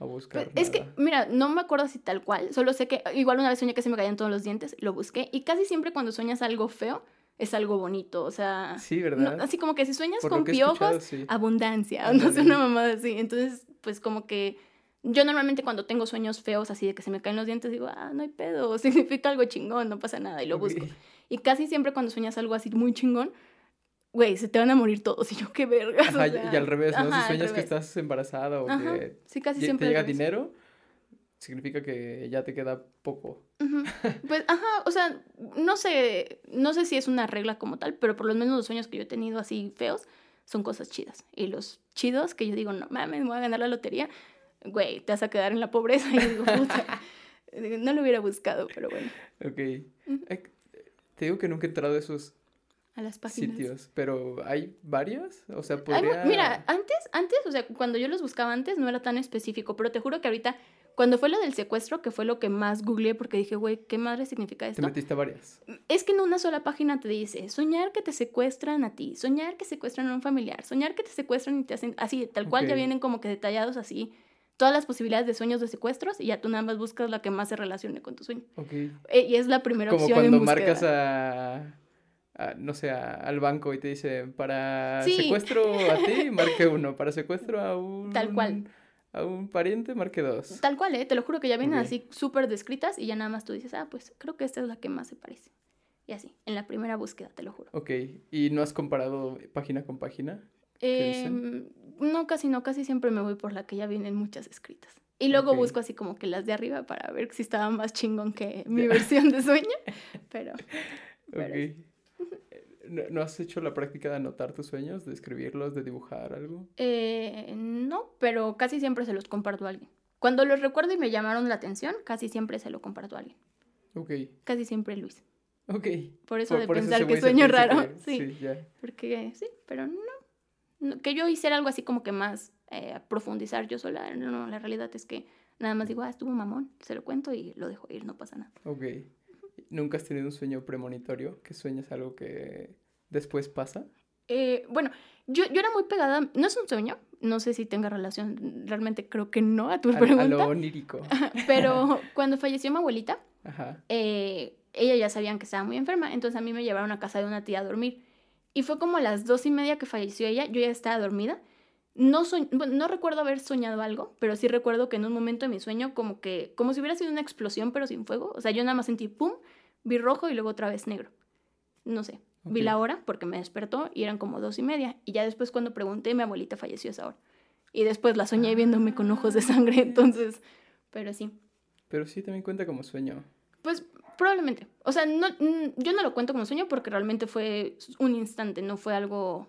A: a buscar
B: Pues, es que, mira, no me acuerdo si tal cual, solo sé que igual una vez soñé que se me caían todos los dientes, lo busqué, y casi siempre cuando sueñas algo feo, es algo bonito, o sea,
A: Sí,
B: no-
A: ¿verdad?
B: así como que si sueñas
A: Por
B: con piojos,
A: sí.
B: abundancia, (laughs) no sé, una mamada así, entonces, pues como que yo normalmente cuando tengo sueños feos así de que se me caen los dientes, digo, ah, no hay pedo, (laughs) significa algo chingón, no pasa nada, y lo busco. Y casi siempre cuando sueñas algo así muy chingón, güey, se te van a morir todos, (laughs) y yo, qué
A: Ajá, y-
B: sea,
A: y al revés, ¿no?
B: ajá,
A: si sueñas que estás embarazada o
B: Ajá,
A: que
B: sí, casi
A: lle-
B: siempre
A: te llega dinero, significa que ya te queda poco. (laughs)
B: Pues, ajá, o sea, no sé, no sé si es una regla como tal, pero por lo menos los sueños que yo he tenido así feos son cosas chidas. Y los chidos que yo digo, no mames, me voy a ganar la lotería, güey, te vas a quedar en la pobreza. (laughs) Y digo, puta, no lo hubiera buscado, pero bueno,
A: Ok. Ay, Te digo que nunca he entrado a esos
B: a las páginas.
A: sitios, pero ¿hay varios? O sea,
B: Ay,
A: podría...
B: mira, antes, antes, o sea, cuando yo los buscaba antes no era tan específico, pero te juro que ahorita, cuando fue lo del secuestro, que fue lo que más googleé, porque dije, güey, ¿qué madre significa
A: Te
B: esto?
A: metiste a varias.
B: Es que en una sola página te dice, soñar que te secuestran a ti, soñar que secuestran a un familiar, soñar que te secuestran y te hacen así, tal cual ya vienen como que detallados así todas las posibilidades de sueños de secuestros y ya tú nada más buscas la que más se relacione con tu sueño.
A: Ok.
B: Eh, y es la primera
A: Como
B: opción en
A: cuando marcas a, a, no sé, a- al banco y te dice, para
B: Sí.
A: secuestro a ti, (laughs) marque uno, para secuestro a un...
B: Tal cual.
A: A un pariente, marque dos.
B: Tal cual, ¿eh? Te lo juro que ya vienen así súper descritas y ya nada más tú dices, ah, pues creo que esta es la que más se parece. Y así, en la primera búsqueda, te lo juro.
A: Ok, ¿y no has comparado página con página?
B: Em, no, casi no, casi siempre me voy por la que ya vienen muchas escritas. Y luego busco así como que las de arriba para ver si estaba más chingón que mi versión de sueño. (laughs) Pero.
A: ¿No, has hecho la práctica de anotar tus sueños, de escribirlos, de dibujar algo?
B: eh, no, pero casi siempre se los comparto a alguien. Cuando los recuerdo y me llamaron la atención, casi siempre se lo comparto a alguien.
A: Ok,
B: Casi siempre Luis.
A: ok.
B: Por eso
A: Por-
B: de
A: por
B: pensar que sueño raro. Sí,
A: Sí, ya.
B: porque sí, pero no. No, Que yo hiciera algo así como que más eh, profundizar yo sola. No, no, la realidad es que nada más digo, ah, estuvo mamón, se lo cuento y lo dejo ir, no pasa nada.
A: Ok. ¿Nunca has tenido un sueño premonitorio? ¿Que sueñas algo que después pasa?
B: Eh, bueno, yo, yo era muy pegada, no es un sueño, no sé si tenga relación, realmente creo que no a tu
A: A, a
B: pregunta.
A: lo (laughs) onírico.
B: Pero (laughs) cuando falleció mi abuelita,
A: Ajá.
B: eh, ella ya sabían que estaba muy enferma, entonces a mí me llevaron a casa de una tía a dormir. Y fue como a las dos y media que falleció ella, yo ya estaba dormida. No, soñ- bueno, no recuerdo haber soñado algo, pero sí recuerdo que en un momento de mi sueño como que, como si hubiera sido una explosión pero sin fuego. O sea, yo nada más sentí pum, vi rojo y luego otra vez negro. No sé, vi la hora porque me despertó y eran como dos y media. Y ya después cuando pregunté, mi abuelita falleció a esa hora. Y después la soñé viéndome con ojos de sangre, entonces, pero sí.
A: Pero sí también cuenta como sueño.
B: Pues probablemente. O sea, no, mm, yo no lo cuento como sueño porque realmente fue un instante, no fue algo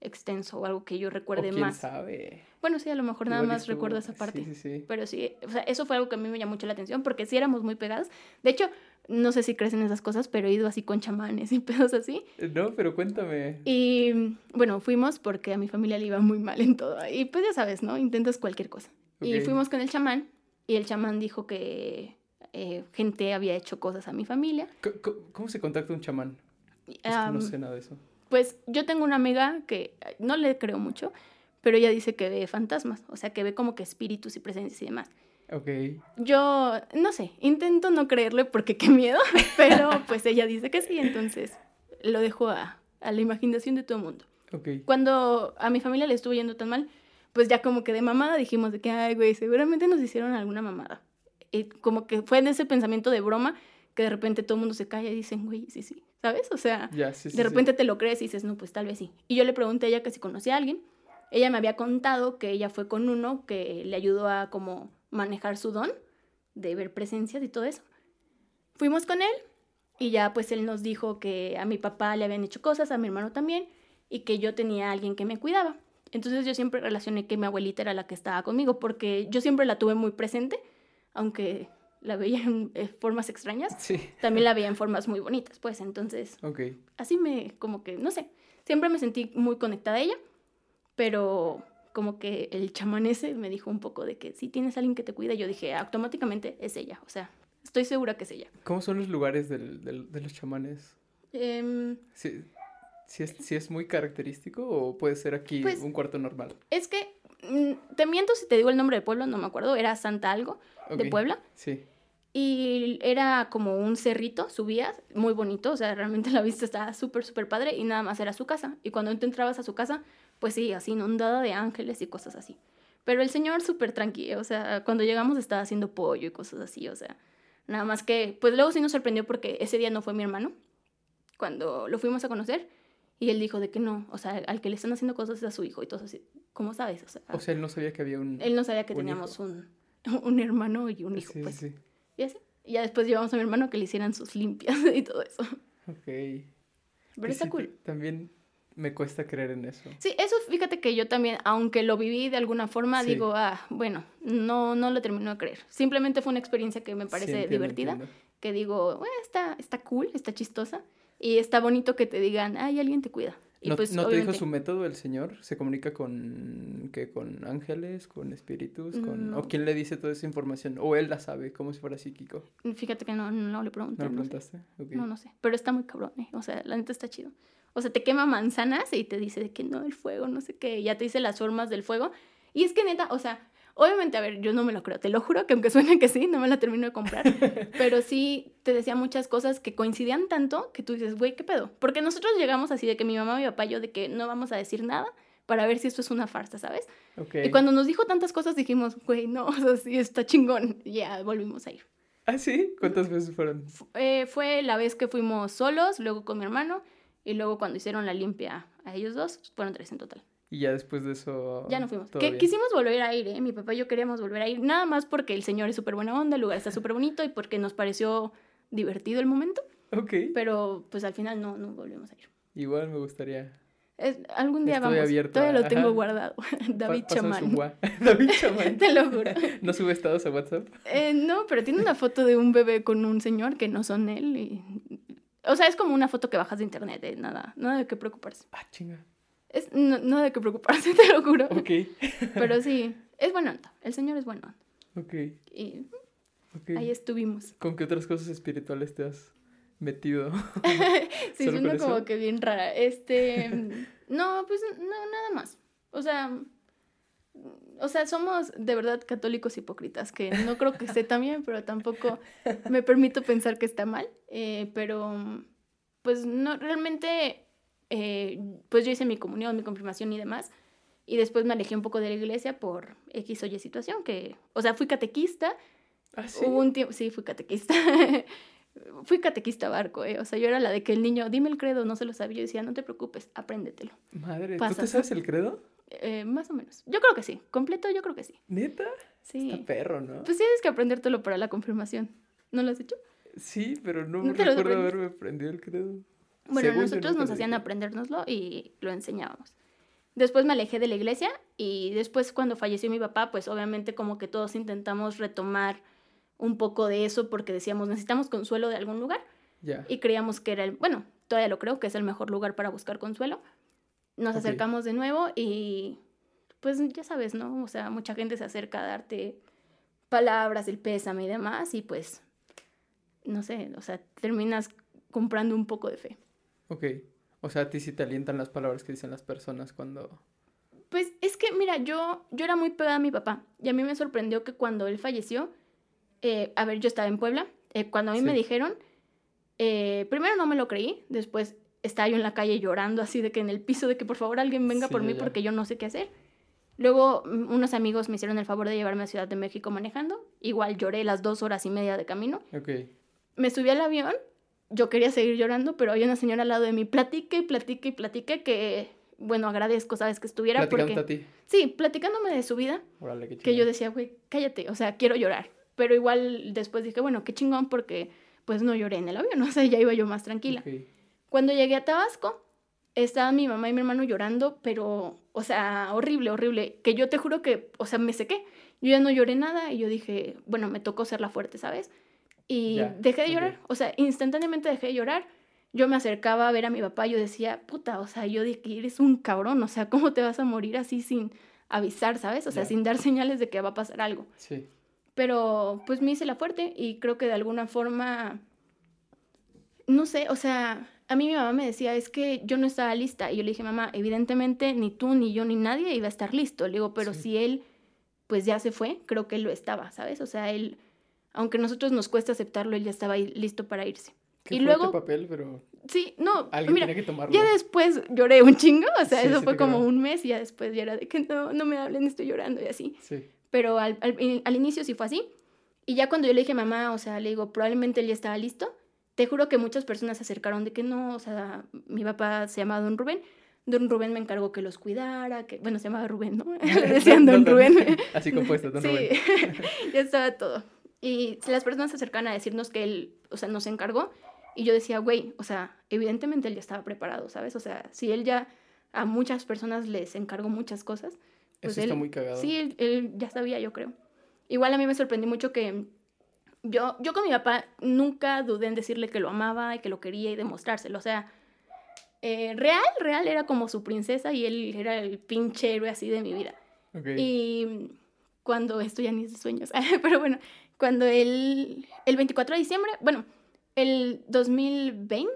B: extenso o algo que yo
A: O
B: recuerde
A: quién
B: más.
A: sabe.
B: Bueno, sí, a lo mejor nada
A: Igual
B: más
A: estuvo-
B: recuerdo esa parte.
A: Sí, sí, sí.
B: Pero sí, o sea, eso fue algo que a mí me llamó mucho la atención porque sí éramos muy pegadas. De hecho, no sé si crees en esas cosas, pero he ido así con chamanes y (laughs) pedos así.
A: Eh, No, pero cuéntame.
B: Y bueno, fuimos porque a mi familia le iba muy mal en todo. Y pues ya sabes, ¿no? Intentas cualquier cosa. Y fuimos con el chamán y el chamán dijo que eh, gente había hecho cosas a mi familia.
A: ¿Cómo se contacta un chamán? Es que
B: Am,
A: no sé nada de eso.
B: Pues yo tengo una amiga que eh, no le creo mucho, pero ella dice que ve fantasmas, o sea, que ve como que espíritus y presencias y demás.
A: Ok.
B: Yo, no sé, intento no creerle porque qué miedo, (laughs) pero pues ella dice que sí, entonces lo dejo a, a la imaginación de todo el mundo.
A: Ok.
B: Cuando a mi familia le estuvo yendo tan mal, pues ya como que de mamada dijimos de que, ay, güey, seguramente nos hicieron alguna mamada. Y como que fue en ese pensamiento de broma que de repente todo el mundo se calla y dicen, güey, sí, sí, ¿sabes? O sea,
A: Ya, sí, sí.
B: de
A: sí.
B: repente te lo crees y dices, no, pues tal vez sí. Y yo le pregunté a ella que si conocía a alguien. Ella me había contado que ella fue con uno que le ayudó a como manejar su don de ver presencias y todo eso. Fuimos con él y ya pues él nos dijo que a mi papá le habían hecho cosas, a mi hermano también, y que yo tenía a alguien que me cuidaba. Entonces yo siempre relacioné que mi abuelita era la que estaba conmigo, porque yo siempre la tuve muy presente, aunque la veía en eh, formas extrañas,
A: Sí.
B: también la (laughs) veía en formas muy bonitas, pues entonces
A: Ok.
B: así me, como que, no sé, siempre me sentí muy conectada a ella, pero como que el chamán ese me dijo un poco de que si tienes a alguien que te cuida, yo dije, automáticamente es ella, o sea, estoy segura que es ella.
A: ¿Cómo son los lugares del- del- de los chamanes?
B: Em,
A: ¿Sí, sí es, sí es muy característico o puede ser aquí
B: Pues-
A: un cuarto normal?
B: es que, mm, te miento si te digo el nombre del pueblo, no me acuerdo, era Santa Algo, de. Puebla.
A: Sí.
B: Y era como un cerrito, subías, muy bonito, o sea, realmente (laughs) la vista estaba súper, súper padre y nada más era su casa. Y cuando te entrabas a su casa, pues sí, así inundada de ángeles y cosas así. Pero el señor súper tranquilo, o sea, cuando llegamos estaba haciendo pollo y cosas así, o sea, nada más que, pues luego sí nos sorprendió porque ese día no fue mi hermano, cuando lo fuimos a conocer, y él dijo de que no, o sea, al que le están haciendo cosas es a su hijo y todo así, ¿cómo sabes? O sea,
A: O sea, él no sabía que había un...
B: él no sabía que
A: un
B: teníamos un, (laughs) un hermano y un hijo,
A: Sí,
B: pues.
A: sí.
B: Y así. Y ya después llevamos a mi hermano que le hicieran sus limpias (laughs) y todo eso.
A: Ok.
B: Pero
A: Y
B: está
A: sí,
B: cool.
A: También me cuesta creer en eso.
B: Sí, eso fíjate que yo también, aunque lo viví de alguna forma,
A: Sí.
B: digo, ah, bueno, no, no lo termino de creer. Simplemente fue una experiencia que me parece
A: Sí, entiendo,
B: divertida,
A: entiendo.
B: que digo, "Bueno, está, está cool, está chistosa. Y está bonito que te digan, ay, alguien te cuida. Y
A: ¿No,
B: pues,
A: no te dijo su método el señor? ¿Se comunica con qué? ¿Con ángeles? ¿Con espíritus? Con...
B: No.
A: ¿O quién le dice toda esa información? ¿O él la sabe como si fuera psíquico?
B: Fíjate que no, no le pregunté.
A: ¿No le
B: no sé.
A: preguntaste?
B: No, no sé. Pero está muy cabrón, ¿eh? O sea, la neta está chido. O sea, te quema manzanas y te dice de que no, el fuego, no sé qué. Ya te dice las formas del fuego. Y es que neta, o sea, obviamente, a ver, yo no me lo creo. Te lo juro que aunque suene que sí, no me la termino de comprar. (laughs) pero sí te decía muchas cosas que coincidían tanto que tú dices, güey, ¿qué pedo? Porque nosotros llegamos así de que mi mamá mi papá yo de que no vamos a decir nada para ver si esto es una farsa, ¿sabes? Y cuando nos dijo tantas cosas dijimos, güey, no, (laughs) o sea, sí está chingón. Y ya volvimos a ir.
A: ¿Ah, sí? ¿Cuántas veces fueron?
B: Eh, fue la vez que fuimos solos, luego con mi hermano, y luego cuando hicieron la limpia a ellos dos, fueron tres en total.
A: Y ya después de eso...
B: Ya no fuimos. Que, quisimos volver a ir, ¿eh? Mi papá y yo queríamos volver a ir, nada más porque el señor es súper buena onda, el lugar está súper bonito y porque nos pareció divertido el momento,
A: Ok.
B: pero pues al final no, no volvimos a ir.
A: Igual me gustaría...
B: Es- algún día
A: Estoy
B: vamos.
A: abierto
B: Todavía lo
A: a-
B: tengo
A: ajá.
B: guardado. (laughs) David
A: Pa-
B: Chamán.
A: gua- (laughs) David (laughs) Chamán.
B: Te lo juro.
A: ¿No sube estados a WhatsApp?
B: Eh, no, pero tiene una foto de un bebé con un señor que no son él. Y... O sea, es como una foto que bajas de internet, eh, nada, nada de qué preocuparse.
A: Ah, chinga.
B: Es, no, nada de qué preocuparse, (laughs) te lo juro.
A: Ok.
B: Pero sí, es buena onda. El señor es bueno.
A: Ok.
B: Y
A: Ok.
B: ahí estuvimos.
A: ¿Con qué otras cosas espirituales te has metido? (laughs)
B: Sí, (laughs)
A: ¿Solo
B: suena como
A: eso?
B: que bien rara. Este, No, pues no, nada más. O sea, o sea, somos de verdad católicos hipócritas, que no creo que esté tan bien, pero tampoco me permito pensar que está mal. Eh, pero, pues no, realmente, eh, pues yo hice mi comunión, mi confirmación y demás. Y después me alejé un poco de la iglesia por X o Y situación, que, o sea, fui catequista.
A: ¿Ah, sí?
B: Hubo un tiempo, sí, fui catequista. (laughs) fui catequista barco, ¿eh? O sea, yo era la de que el niño, dime el credo, no se lo sabía. Yo decía, no te preocupes, apréndetelo.
A: Madre, ¿tú te sabes el credo?
B: Eh, más o menos. Yo creo que sí. Completo, yo creo que sí.
A: ¿Neta?
B: Sí.
A: Está perro, ¿no?
B: Pues tienes que aprendértelo para la confirmación. ¿No lo has hecho?
A: Sí, pero no,
B: ¿No
A: recuerdo haberme aprendido el credo.
B: Bueno,
A: Según
B: nosotros nos hacían aprendérnoslo y lo enseñábamos. Después me alejé de la iglesia y después cuando falleció mi papá, pues obviamente como que todos intentamos retomar un poco de eso porque decíamos, necesitamos consuelo de algún lugar y creíamos que era el, bueno, todavía lo creo, que es el mejor lugar para buscar consuelo. Nos acercamos de nuevo y pues ya sabes, ¿no? O sea, mucha gente se acerca a darte palabras, el pésame y demás y pues, no sé, o sea, terminas comprando un poco de fe.
A: Ok. O sea, a ti sí te alientan las palabras que dicen las personas cuando...
B: Pues es que, mira, yo, yo era muy pegada a mi papá y a mí me sorprendió que cuando él falleció, eh, a ver, yo estaba en Puebla, eh, cuando a mí me dijeron, eh, primero no me lo creí, después estaba yo en la calle llorando así de que en el piso de que por favor alguien venga
A: Sí,
B: por mí
A: ya.
B: porque yo no sé qué hacer. Luego mm, unos amigos me hicieron el favor de llevarme a Ciudad de México manejando, igual lloré las dos horas y media de camino.
A: Ok.
B: Me subí al avión, yo quería seguir llorando, pero había una señora al lado de mí, platique y platique y platique que, bueno, agradezco, sabes, que estuviera
A: Platicándote
B: porque...
A: a ti.
B: Sí, platicándome de su vida,
A: qué
B: que yo decía, güey, cállate, o sea, quiero llorar. Pero igual después dije, bueno, qué chingón porque pues no lloré en el avión, (laughs) o sea, ya iba yo más tranquila. Cuando llegué a Tabasco, estaba mi mamá y mi hermano llorando, pero, o sea, horrible, horrible, que yo te juro que, o sea, me sequé. Yo ya no lloré nada y yo dije, bueno, me tocó ser la fuerte, ¿sabes? Y
A: Ya,
B: dejé de llorar, o sea, instantáneamente dejé de llorar. Yo me acercaba a ver a mi papá y yo decía, puta, o sea, yo dije, eres un cabrón, o sea, ¿cómo te vas a morir así sin avisar, ¿sabes? O sea,
A: Ya.
B: sin dar señales de que va a pasar algo.
A: Sí.
B: Pero pues me hice la fuerte y creo que de alguna forma, no sé, o sea, a mí mi mamá me decía, es que yo no estaba lista. Y yo le dije, mamá, evidentemente ni tú, ni yo, ni nadie iba a estar listo. Le digo, pero
A: Sí.
B: si él, pues ya se fue, creo que él lo estaba, ¿sabes? O sea, él, aunque a nosotros nos cuesta aceptarlo, él ya estaba ahí listo para irse.
A: Qué
B: Y luego-
A: papel, pero
B: Sí, no,
A: alguien
B: mira,
A: tiene que tomarlo.
B: ya después lloré un chingo, o sea,
A: Sí,
B: eso
A: sí
B: fue como
A: creo.
B: un mes y ya después ya era de que no, no me hablen, estoy llorando y así
A: Sí.
B: pero al, al, al inicio sí fue así. Y ya cuando yo le dije, mamá, o sea, le digo, probablemente él ya estaba listo, te juro que muchas personas se acercaron de que no, o sea, mi papá se llamaba Don Rubén. Don Rubén me encargó que los cuidara, que, bueno, se llamaba Rubén, ¿no? (laughs) Le decían Don Rubén. (laughs)
A: Así compuesto, Don
B: sí,
A: Rubén. (laughs)
B: ya estaba todo. Y las personas se acercaban a decirnos que él, o sea, nos encargó. Y yo decía, güey, o sea, evidentemente él ya estaba preparado, ¿sabes? O sea, si él ya a muchas personas les encargó muchas cosas, pues
A: Eso
B: él,
A: está muy cagado.
B: Sí, él, él ya sabía, yo creo. Igual a mí me sorprendió mucho que yo, yo con mi papá nunca dudé en decirle que lo amaba y que lo quería y demostrárselo. O sea, eh, real, real era como su princesa y él era el pinche héroe así de mi vida.
A: Ok.
B: Y cuando, esto ya ni es de sueños, (laughs) pero bueno, cuando él, el 24 de diciembre, bueno, el 2020,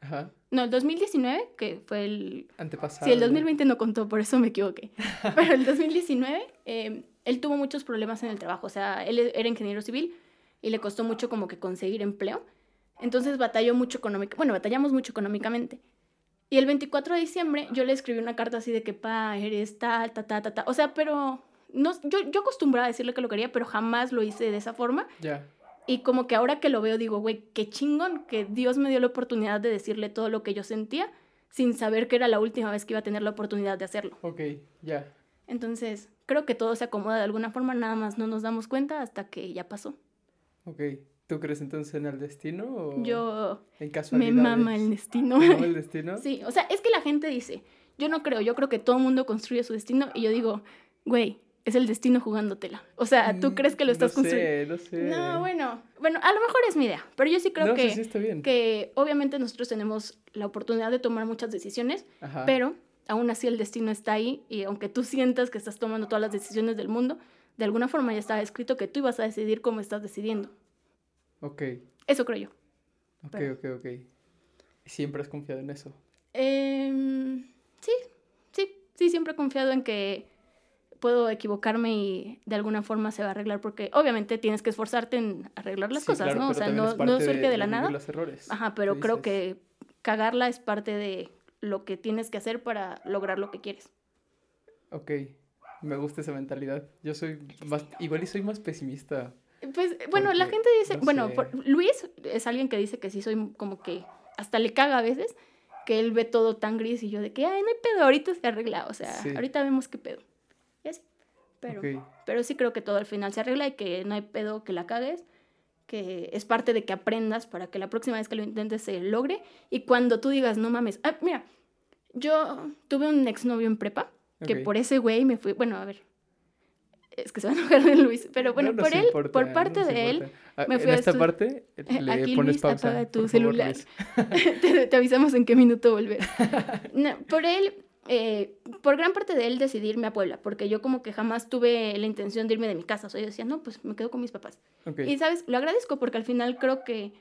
A: Ajá.
B: no, el 2019, que fue el,
A: Antepasado.
B: Sí, el 2020 no contó, por eso me equivoqué. (laughs) Pero el 2019, eh, él tuvo muchos problemas en el trabajo. O sea, él era ingeniero civil y le costó mucho como que conseguir empleo. Entonces batalló mucho económicamente. Bueno, batallamos mucho económicamente. Y el 24 de diciembre yo le escribí una carta así de que, pa, eres tal, ta, ta, ta, ta. O sea, pero no, yo, yo acostumbraba a decirle que lo quería, pero jamás lo hice de esa forma.
A: Ya.
B: Y como que ahora que lo veo digo, güey, qué chingón que Dios me dio la oportunidad de decirle todo lo que yo sentía sin saber que era la última vez que iba a tener la oportunidad de hacerlo.
A: Ok, ya.
B: Entonces, creo que todo se acomoda de alguna forma, nada más no nos damos cuenta hasta que ya pasó.
A: Ok. ¿Tú crees entonces en el destino o
B: Yo
A: en
B: me mama el destino.
A: ¿Te mama el destino? (laughs)
B: Sí, o sea, es que la gente dice, yo no creo, yo creo que todo mundo construye su destino y yo digo, güey, es el destino jugándotela. O sea, ¿tú
A: Mm,
B: crees que lo estás
A: no
B: construyendo?
A: sé, no sé.
B: No, bueno, bueno, a lo mejor es mi idea, pero yo sí creo
A: no,
B: que...
A: sí, sí está bien.
B: que obviamente nosotros tenemos la oportunidad de tomar muchas decisiones,
A: Ajá.
B: pero aún así el destino está ahí y aunque tú sientas que estás tomando todas las decisiones del mundo, de alguna forma ya está escrito que tú ibas a decidir cómo estás decidiendo.
A: Ok,
B: Eso creo yo.
A: ok,
B: Pero-
A: ok, ok. ¿Siempre has confiado en eso?
B: Em, sí, sí, siempre he confiado en que puedo equivocarme y de alguna forma se va a arreglar porque obviamente tienes que esforzarte en arreglar las
A: Sí,
B: cosas,
A: claro,
B: ¿no? O sea, no, no surge de, la nada.
A: los errores.
B: Ajá, pero
A: ¿qué
B: creo que cagarla es parte de lo que tienes que hacer para lograr lo que quieres.
A: Ok, me gusta esa mentalidad. Yo soy más, igual y soy más pesimista.
B: Pues bueno, la gente dice,
A: no
B: bueno, por- Luis es alguien que dice que sí soy como que hasta le caga a veces, que él ve todo tan gris y yo de que, ay, no hay pedo, ahorita se arregla, o sea,
A: Sí.
B: ahorita vemos qué pedo. Pero,
A: Ok,
B: pero sí creo que todo al final se arregla y que no hay pedo que la cagues, que es parte de que aprendas para que la próxima vez que lo intentes se logre y cuando tú digas, no mames, ah, mira, yo tuve un exnovio en prepa, que
A: ok.
B: por ese güey me fui, bueno, a ver, es que se va a enojar de (laughs) Luis, pero bueno,
A: No
B: por él,
A: importa,
B: por
A: no
B: parte
A: nos
B: de él,
A: importa. Ah,
B: me
A: en
B: fui a
A: esta
B: estu-
A: parte eh, le
B: Aquí,
A: pones
B: Luis,
A: pausa.
B: apaga tu
A: favor,
B: celular. (laughs) Te, te avisamos en qué minuto volver. (laughs) No, por él, eh, por gran parte de él decidí irme a Puebla, porque yo como que jamás tuve la intención de irme de mi casa, o sea, yo decía, no, pues me quedo con mis papás. Y, ¿sabes? Lo agradezco porque al final creo que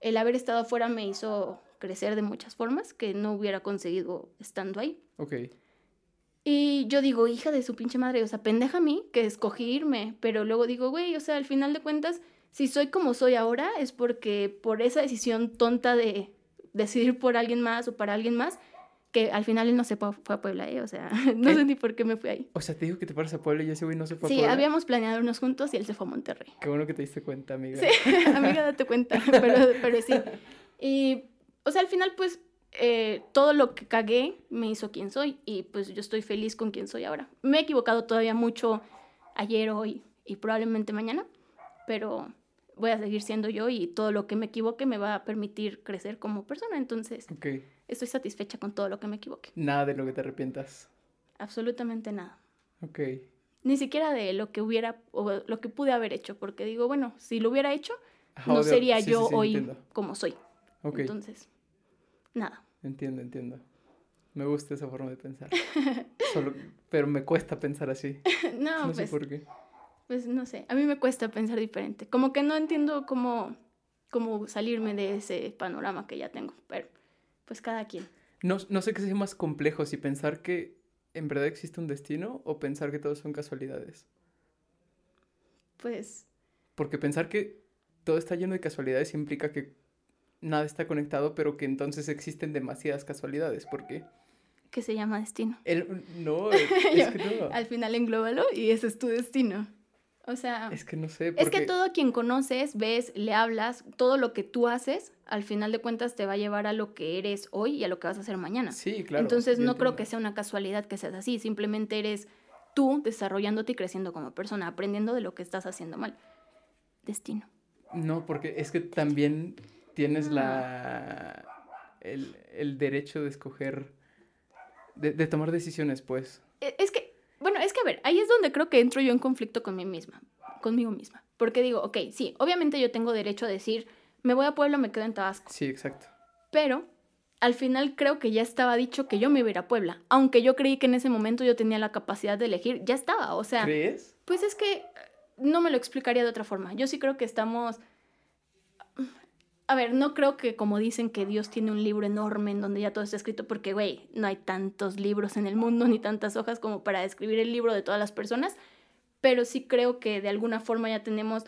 B: el haber estado afuera me hizo crecer de muchas formas que no hubiera conseguido estando ahí.
A: ok.
B: Y yo digo, hija de su pinche madre, o sea, pendeja a mí que escogí irme, pero luego digo, güey, o sea, al final de cuentas, si soy como soy ahora es porque por esa decisión tonta de decidir por alguien más o para alguien más, que al final él no se fue a Puebla, ¿eh? O sea, (laughs) no sé ni por qué me fui ahí.
A: O sea, te digo que te paras a Puebla y ese güey no se fue a
B: Sí,
A: Puebla.
B: habíamos planeado irnos juntos y él se fue a Monterrey.
A: Qué bueno que te diste cuenta, amiga.
B: Sí, (laughs) amiga, date cuenta, (laughs) pero, pero sí. Y, o sea, al final, pues, eh, todo lo que cagué me hizo quien soy y pues yo estoy feliz con quien soy ahora. Me he equivocado todavía mucho ayer, hoy y probablemente mañana, pero voy a seguir siendo yo y todo lo que me equivoque me va a permitir crecer como persona. Entonces,
A: Ok,
B: estoy satisfecha con todo lo que me equivoque.
A: nada de lo que te arrepientas.
B: Absolutamente nada.
A: Ok,
B: Ni siquiera de lo que hubiera o lo que pude haber hecho, porque digo, bueno, si lo hubiera hecho,
A: Ajá,
B: no
A: obvio,
B: sería
A: sí, sí,
B: yo
A: sí,
B: hoy
A: Entiendo.
B: como soy.
A: Ok,
B: Entonces, nada.
A: entiendo, entiendo. Me gusta esa forma de pensar. Solo, pero me cuesta pensar así. (laughs)
B: no,
A: No sé
B: pues,
A: por qué.
B: pues no sé. A mí me cuesta pensar diferente. Como que no entiendo cómo, cómo salirme de ese panorama que ya tengo. Pero, pues cada quien.
A: No, no sé qué sea más complejo, si pensar que en verdad existe un destino o pensar que todos son casualidades.
B: Pues,
A: Porque pensar que todo está lleno de casualidades implica que nada está conectado, pero que entonces existen demasiadas casualidades. Porque
B: ¿qué se llama destino?
A: el, no, (laughs) es que no.
B: Al final englóbalo y ese es tu destino. O sea,
A: Es que no sé.
B: es que todo quien conoces, ves, le hablas, todo lo que tú haces, al final de cuentas te va a llevar a lo que eres hoy y a lo que vas a hacer mañana.
A: Sí, claro.
B: Entonces no creo que sea una casualidad que seas así, simplemente eres tú desarrollándote y creciendo como persona, aprendiendo de lo que estás haciendo mal. Destino.
A: No, porque es que también tienes
B: Ah.
A: la... El, el derecho de escoger... De, de tomar decisiones, pues.
B: E- Es que, que a ver, ahí es donde creo que entro yo en conflicto con mí misma, conmigo misma. Porque digo, ok, sí, obviamente yo tengo derecho a decir, me voy a Puebla, me quedo en Tabasco.
A: Sí, exacto.
B: Pero al final creo que ya estaba dicho que yo me iba a ir a Puebla. Aunque yo creí que en ese momento yo tenía la capacidad de elegir, ya estaba. O sea,
A: ¿Crees?
B: pues es que no me lo explicaría de otra forma. Yo sí creo que estamos... A ver, no creo que como dicen que Dios tiene un libro enorme en donde ya todo está escrito, porque, güey, no hay tantos libros en el mundo (laughs) ni tantas hojas como para escribir el libro de todas las personas, pero sí creo que de alguna forma ya tenemos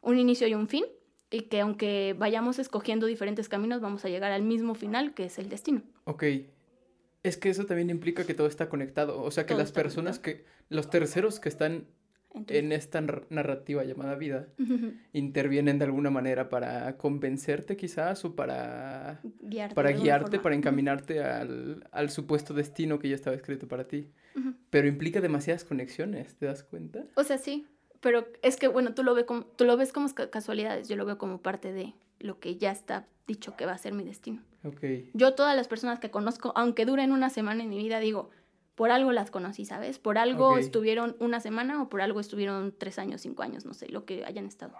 B: un inicio y un fin, y que aunque vayamos escogiendo diferentes caminos, vamos a llegar al mismo final, que es el destino.
A: Ok. Es que eso también implica que todo está conectado. O sea, que
B: Todo
A: las personas que... Los terceros que están En esta nar- narrativa llamada vida intervienen de alguna manera para convencerte quizás o para...
B: guiarte.
A: para guiarte, para encaminarte al, al supuesto destino que ya estaba escrito para ti. Pero implica demasiadas conexiones, ¿te das cuenta?
B: O sea, sí, pero es que, bueno, tú lo, ves como, tú lo ves como ca- casualidades, yo lo veo como parte de lo que ya está dicho que va a ser mi destino.
A: Ok,
B: Yo todas las personas que conozco, aunque duren una semana en mi vida, digo, por algo las conocí, ¿sabes? Por algo estuvieron una semana o por algo estuvieron tres años, cinco años, no sé, lo que hayan estado.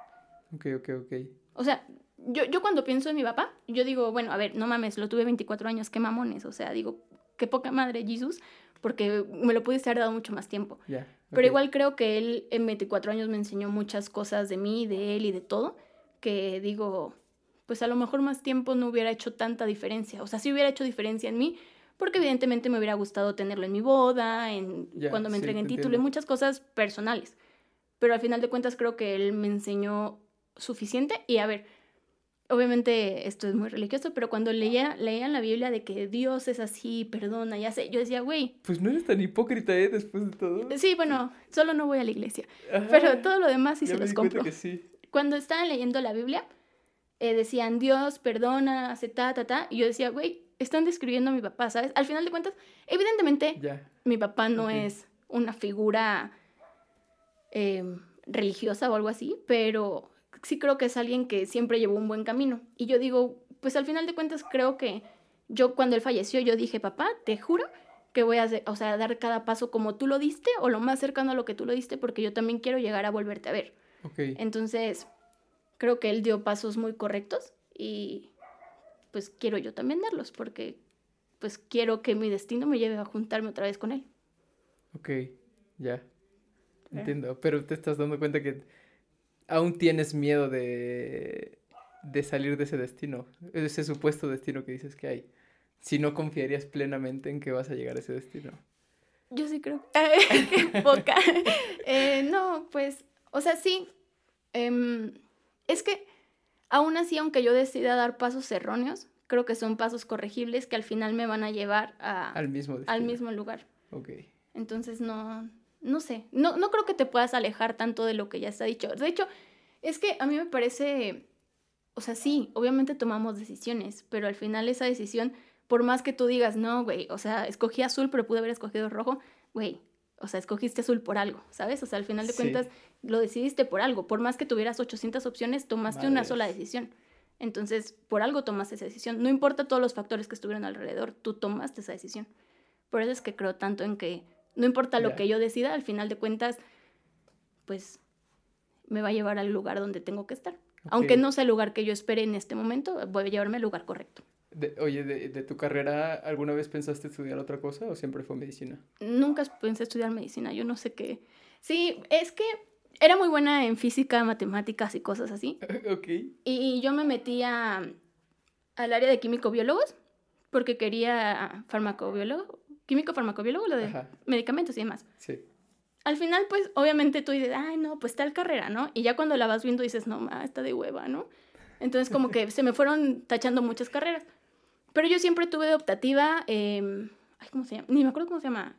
A: ok, ok, ok.
B: O sea, yo, yo cuando pienso en mi papá, yo digo, bueno, a ver, no mames, lo tuve 24 años, qué mamones. O sea, digo, qué poca madre, Jesus, porque me lo pudiste haber dado mucho más tiempo.
A: Ya.
B: Pero igual creo que él en 24 años me enseñó muchas cosas de mí, de él y de todo, que digo, pues a lo mejor más tiempo no hubiera hecho tanta diferencia. O sea, sí hubiera hecho diferencia en mí, porque evidentemente me hubiera gustado tenerlo en mi boda, en cuando me
A: sí,
B: entreguen título y muchas cosas personales. Pero al final de cuentas creo que él me enseñó suficiente y a ver, obviamente esto es muy religioso, pero cuando leía, leía en la Biblia de que Dios es así, perdona, ya sé, yo decía, güey,
A: Pues no eres tan hipócrita, ¿eh? Después de todo.
B: sí, bueno, solo no voy a la iglesia,
A: Ajá,
B: pero todo lo demás sí se los compro.
A: que sí.
B: Cuando estaban leyendo la Biblia, eh, decían, Dios, perdona, hace ta, ta, ta, y yo decía, güey, están describiendo a mi papá, ¿sabes? Al final de cuentas, evidentemente, mi papá no es una figura eh, religiosa o algo así, pero sí creo que es alguien que siempre llevó un buen camino. Y yo digo, pues al final de cuentas creo que yo cuando él falleció, yo dije, papá, te juro que voy a hacer- o sea, dar cada paso como tú lo diste o lo más cercano a lo que tú lo diste, porque yo también quiero llegar a volverte a ver. Entonces, creo que él dio pasos muy correctos y pues quiero yo también darlos, porque pues quiero que mi destino me lleve a juntarme otra vez con él.
A: Ok. Ya. Entiendo. Pero te estás dando cuenta que aún tienes miedo de, de salir de ese destino. Ese supuesto destino que dices que hay. Si no confiarías plenamente en que vas a llegar a ese destino.
B: Yo sí creo. Qué (laughs) poca. (laughs) Eh, no, pues, o sea, sí. em, es que aún así, aunque yo decida dar pasos erróneos, creo que son pasos corregibles que al final me van a llevar a-
A: Al mismo destino.
B: al mismo lugar.
A: Ok.
B: Entonces, no, no sé. No, no creo que te puedas alejar tanto de lo que ya está dicho. De hecho, es que a mí me parece, o sea, sí, obviamente tomamos decisiones, pero al final esa decisión, por más que tú digas, no, güey, o sea, escogí azul, pero pude haber escogido rojo, güey, o sea, escogiste azul por algo, ¿sabes? O sea, al final de
A: Sí.
B: cuentas lo decidiste por algo. Por más que tuvieras 800 opciones, tomaste una sola decisión. Entonces, por algo tomaste esa decisión. No importa todos los factores que estuvieron alrededor, tú tomaste esa decisión. Por eso es que creo tanto en que no importa lo que yo decida, al final de cuentas, pues me va a llevar al lugar donde tengo que estar. Aunque no sea el lugar que yo espere en este momento, voy a llevarme al lugar correcto.
A: De- oye, de, de tu carrera, ¿alguna vez pensaste estudiar otra cosa o siempre fue medicina?
B: Nunca pensé estudiar medicina, yo no sé qué. Sí, es que era muy buena en física, matemáticas y cosas así. (laughs)
A: ok.
B: Y yo me metí a- al área de químico-biólogos porque quería farmacobiólogo, químico-farmacobiólogo, lo de
A: Ajá.
B: medicamentos y demás.
A: Sí.
B: Al final, pues, obviamente tú dices, ay, no, pues tal carrera, ¿no? Y ya cuando la vas viendo dices, no, ma, está de hueva, ¿no? Entonces, como que se me fueron tachando muchas carreras. Pero yo siempre tuve de optativa, eh, ay, ¿cómo se llama? Ni me acuerdo cómo se llama.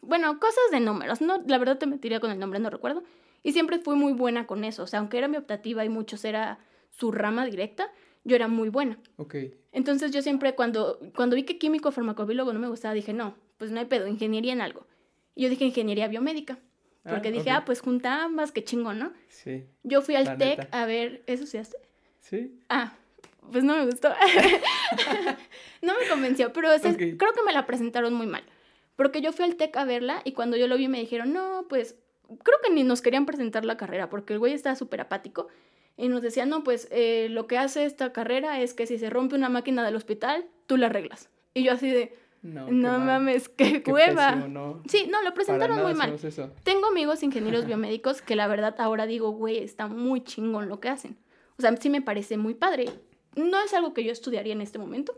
B: Bueno, cosas de números, ¿no? La verdad te mentiría con el nombre, no recuerdo. Y siempre fui muy buena con eso. O sea, aunque era mi optativa y muchos era su rama directa, yo era muy buena.
A: Ok.
B: Entonces yo siempre cuando, cuando vi que químico farmacobiólogo no me gustaba, dije, no, pues no hay pedo, ingeniería en algo. Y yo dije ingeniería biomédica. Porque
A: Ah,
B: dije,
A: ok.
B: ah, pues junta ambas, qué chingón, ¿no?
A: Sí.
B: Yo fui al TEC a ver, ¿eso sí hace?
A: Sí.
B: Ah, pues no me gustó. (laughs) no me convenció, pero o sea,
A: Ok.
B: creo que me la presentaron muy mal. Porque yo fui al TEC a verla y cuando yo lo vi me dijeron, no, pues creo que ni nos querían presentar la carrera porque el güey estaba súper apático. Y nos decía, no, pues eh, lo que hace esta carrera es que si se rompe una máquina del hospital, tú la arreglas. Y yo así de,
A: No, qué
B: no
A: mal.
B: mames, qué,
A: Qué pésimo, no.
B: Sí, no, lo presentaron muy mal.
A: eso.
B: Tengo amigos ingenieros (laughs) biomédicos que la verdad ahora digo, güey, está muy chingón lo que hacen. O sea, sí me parece muy padre. No es algo que yo estudiaría en este momento,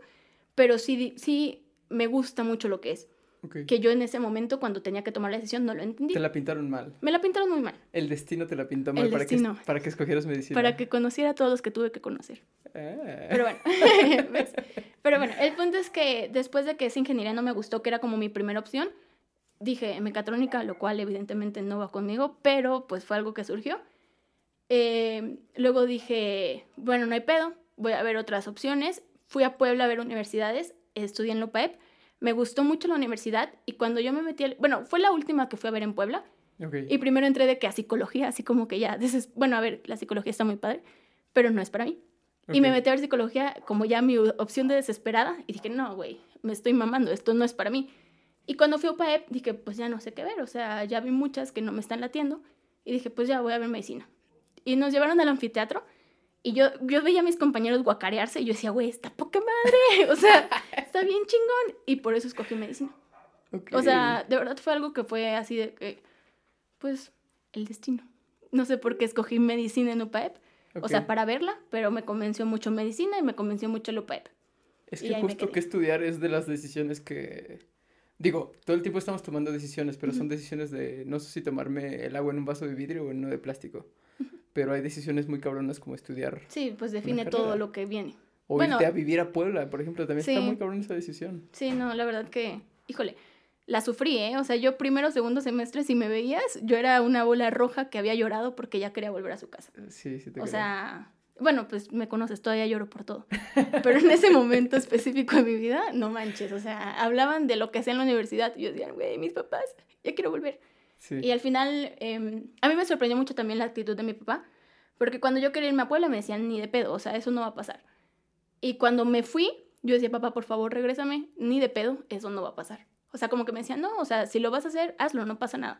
B: pero sí, sí me gusta mucho lo que es.
A: Ok.
B: Que yo en ese momento, cuando tenía que tomar la decisión, no lo entendí.
A: Te la pintaron mal.
B: Me la pintaron muy mal,
A: El destino te la pintó mal
B: El
A: para
B: destino.
A: que, para que escogieras medicina.
B: para que conociera a todos los que tuve que conocer.
A: Ah.
B: Pero bueno. (laughs) Pero bueno, el punto es que después de que esa ingeniería no me gustó, que era como mi primera opción, dije mecatrónica, lo cual evidentemente no va conmigo, pero pues fue algo que surgió. Eh, luego dije, bueno, no hay pedo, voy a ver otras opciones. Fui a Puebla a ver universidades, estudié en Lopaep, me gustó mucho la universidad y cuando yo me metí, al- bueno, fue la última que fui a ver en Puebla
A: Ok.
B: y primero entré de que a psicología, así como que ya, deses- bueno, a ver, la psicología está muy padre, pero no es para mí. Y me metí a ver psicología como ya mi opción de desesperada y dije, no, güey, me estoy mamando, esto no es para mí. Y cuando fui a UPAEP dije, pues ya no sé qué ver, o sea, ya vi muchas que no me están latiendo y dije, pues ya voy a ver medicina. Y nos llevaron al anfiteatro y yo, yo veía a mis compañeros guacarearse y yo decía, güey, está poca madre, (laughs) o sea, está bien chingón. Y por eso escogí medicina. O sea, de verdad fue algo que fue así de que, pues, el destino. No sé por qué escogí medicina en UPAEP. O sea, para verla, pero me convenció mucho medicina y me convenció mucho el UPAEP.
A: Es que justo que estudiar es de las decisiones que... Digo, todo el tiempo estamos tomando decisiones, pero son decisiones de no sé si tomarme el agua en un vaso de vidrio o en uno de plástico. Pero hay decisiones muy cabronas como estudiar
B: Sí, pues define todo lo que viene.
A: o
B: Bueno.
A: irte a vivir a Puebla, por ejemplo. También está muy cabrón esa decisión.
B: Sí, no, la verdad que, híjole, la sufrí, ¿eh? O sea, yo primero, segundo semestre, si me veías, yo era una bola roja que había llorado porque ya quería volver a su casa.
A: Sí, sí te
B: O
A: creo.
B: sea, bueno, pues me conoces, todavía lloro por todo. (laughs) Pero en ese momento específico de mi vida, no manches, o sea, hablaban de lo que hacía en la universidad y yo decía, güey, mis papás, ya quiero volver.
A: Sí.
B: Y al final, eh, a mí me sorprendió mucho también la actitud de mi papá, porque cuando yo quería irme a Puebla me decían, ni de pedo, o sea, eso no va a pasar. Y cuando me fui, yo decía, papá, por favor, regrésame, ni de pedo, eso no va a pasar. O sea, como que me decían, no, o sea, si lo vas a hacer, hazlo, no pasa nada.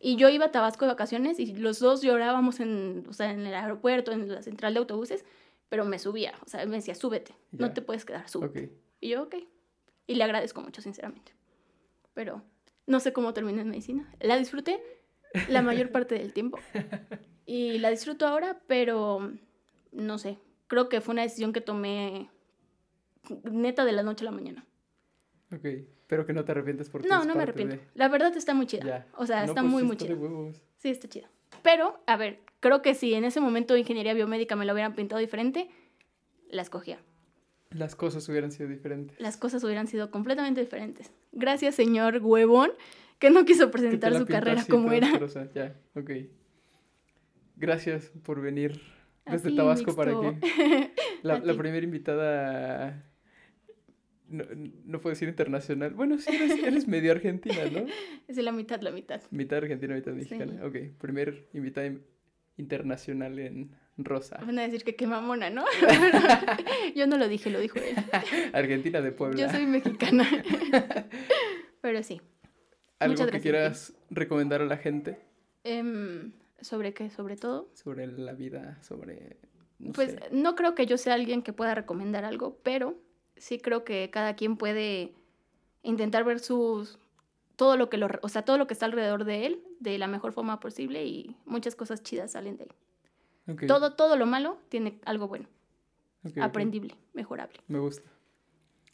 B: Y yo iba a Tabasco de vacaciones y los dos llorábamos en, o sea, en el aeropuerto, en la central de autobuses, pero me subía, o sea, me decía, súbete, no te puedes quedar, súbete. Y yo, ok. Y le agradezco mucho, sinceramente. Pero no sé cómo terminé en medicina. La disfruté la mayor (laughs) parte del tiempo. Y la disfruto ahora, pero no sé. Creo que fue una decisión que tomé neta de la noche a la mañana.
A: Ok. Pero que no te arrepientes porque
B: No, no me arrepiento.
A: de-
B: La verdad está muy chida.
A: Ya.
B: O sea,
A: No,
B: está
A: pues
B: muy, muy chida. Sí, está chida. Pero, a ver, creo que si en ese momento ingeniería biomédica me lo hubieran pintado diferente, la escogía.
A: Las cosas hubieran sido diferentes.
B: Las cosas hubieran sido completamente diferentes. Gracias, señor huevón, que no quiso presentar su carrera
A: así,
B: como era.
A: Ya, ok. Gracias por venir desde
B: ti,
A: Tabasco para
B: Mixto.
A: aquí. (laughs) La, la primera invitada. No, no puedo decir internacional. Bueno, sí, eres, eres medio argentina, ¿no? (laughs)
B: Es la mitad, la mitad.
A: Mitad argentina, mitad
B: Sí.
A: mexicana. Ok, primer invitada in- internacional en Rosa.
B: Van a decir que qué mamona, ¿no? (laughs) (laughs) Yo no lo dije, lo dijo él. (laughs)
A: Argentina de Puebla.
B: Yo soy mexicana. Pero sí.
A: ¿Algo
B: muchas
A: que quieras recomendar a la gente
B: Em, ¿Sobre qué? Sobre todo.
A: sobre la vida, sobre... No
B: Pues
A: sé.
B: no creo que yo sea alguien que pueda recomendar algo, pero sí creo que cada quien puede intentar ver sus todo lo que lo, o sea, todo lo que está alrededor de él de la mejor forma posible y muchas cosas chidas salen de ahí. Todo todo lo malo tiene algo bueno,
A: ok, ok.
B: aprendible, mejorable.
A: Me gusta.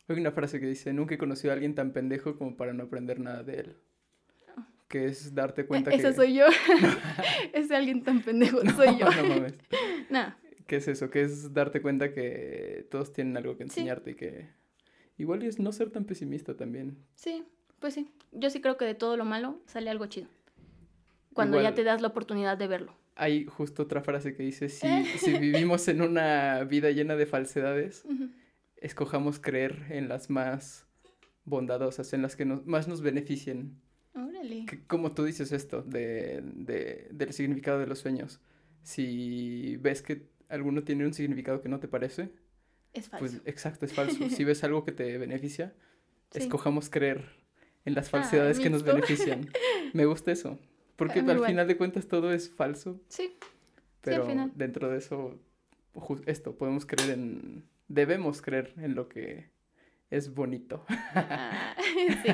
A: Hay una frase que dice, nunca he conocido a alguien tan pendejo como para no aprender nada de él. Que es darte cuenta
B: Esa
A: que...
B: soy yo. (laughs) (laughs) Ese alguien tan pendejo soy yo. (laughs)
A: no mames. ¿Qué es eso? Que es darte cuenta que todos tienen algo que
B: Sí.
A: enseñarte y que... Igual es no ser tan pesimista también.
B: sí, pues sí. Yo sí creo que de todo lo malo sale algo chido. Cuando
A: Igual-
B: ya te das la oportunidad de verlo.
A: Hay justo otra frase que dice, si, si vivimos en una vida llena de falsedades, escojamos creer en las más bondadosas, en las que nos- más nos beneficien.
B: Órale.
A: Que- como tú dices esto, de, de- del significado de los sueños. Si ves que alguno tiene un significado que no te parece,
B: Es falso.
A: pues exacto, es falso. (laughs) Si ves algo que te beneficia,
B: Sí.
A: escojamos creer en las falsedades que nos benefician. (laughs) Me gusta eso. Porque al final de cuentas todo es falso,
B: Sí,
A: pero
B: final.
A: dentro de eso, esto, podemos creer en, debemos creer en lo que es bonito. (laughs)
B: Ah, (laughs) sí.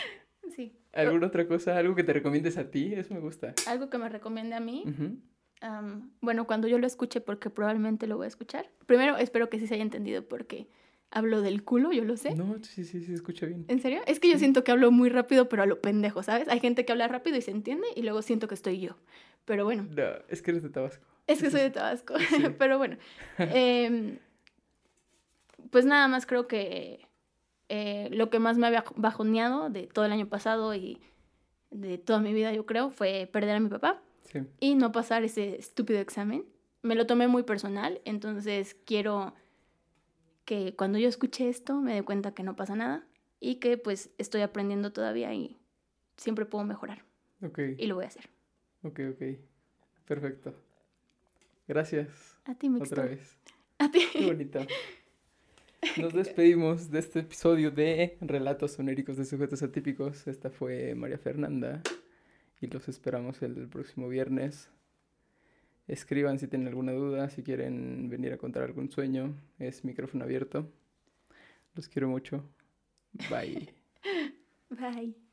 B: (laughs) sí.
A: ¿Alguna otra cosa? ¿Algo que te recomiendes a ti? Eso me gusta.
B: Algo que me recomiende a mí. Am, bueno, cuando yo lo escuche, porque probablemente lo voy a escuchar. Primero, espero que sí se haya entendido porque hablo del culo, yo lo sé.
A: No, sí, sí, sí, escucha bien.
B: ¿En serio? Es que yo siento que hablo muy rápido, pero a lo pendejo, ¿sabes? Hay gente que habla rápido y se entiende, y luego siento que estoy yo. Pero bueno,
A: No, es que eres de Tabasco.
B: es que soy de Tabasco.
A: Sí. (laughs)
B: pero bueno. em, pues nada más creo que eh, lo que más me había bajoneado de todo el año pasado y de toda mi vida, yo creo, fue perder a mi papá.
A: Sí.
B: y no pasar ese estúpido examen. Me lo tomé muy personal, entonces quiero que cuando yo escuche esto me dé cuenta que no pasa nada y que pues estoy aprendiendo todavía y siempre puedo mejorar
A: Ok,
B: y lo voy a hacer.
A: ok, ok. Perfecto. Gracias.
B: A ti, Mixto.
A: Otra vez. (laughs)
B: A ti.
A: Qué bonito. (laughs) Nos despedimos de este episodio de Relatos onéricos de sujetos atípicos. Esta fue María Fernanda y los esperamos el próximo viernes. Escriban si tienen alguna duda, si quieren venir a contar algún sueño. Es micrófono abierto. Los quiero mucho. Bye. (laughs)
B: Bye.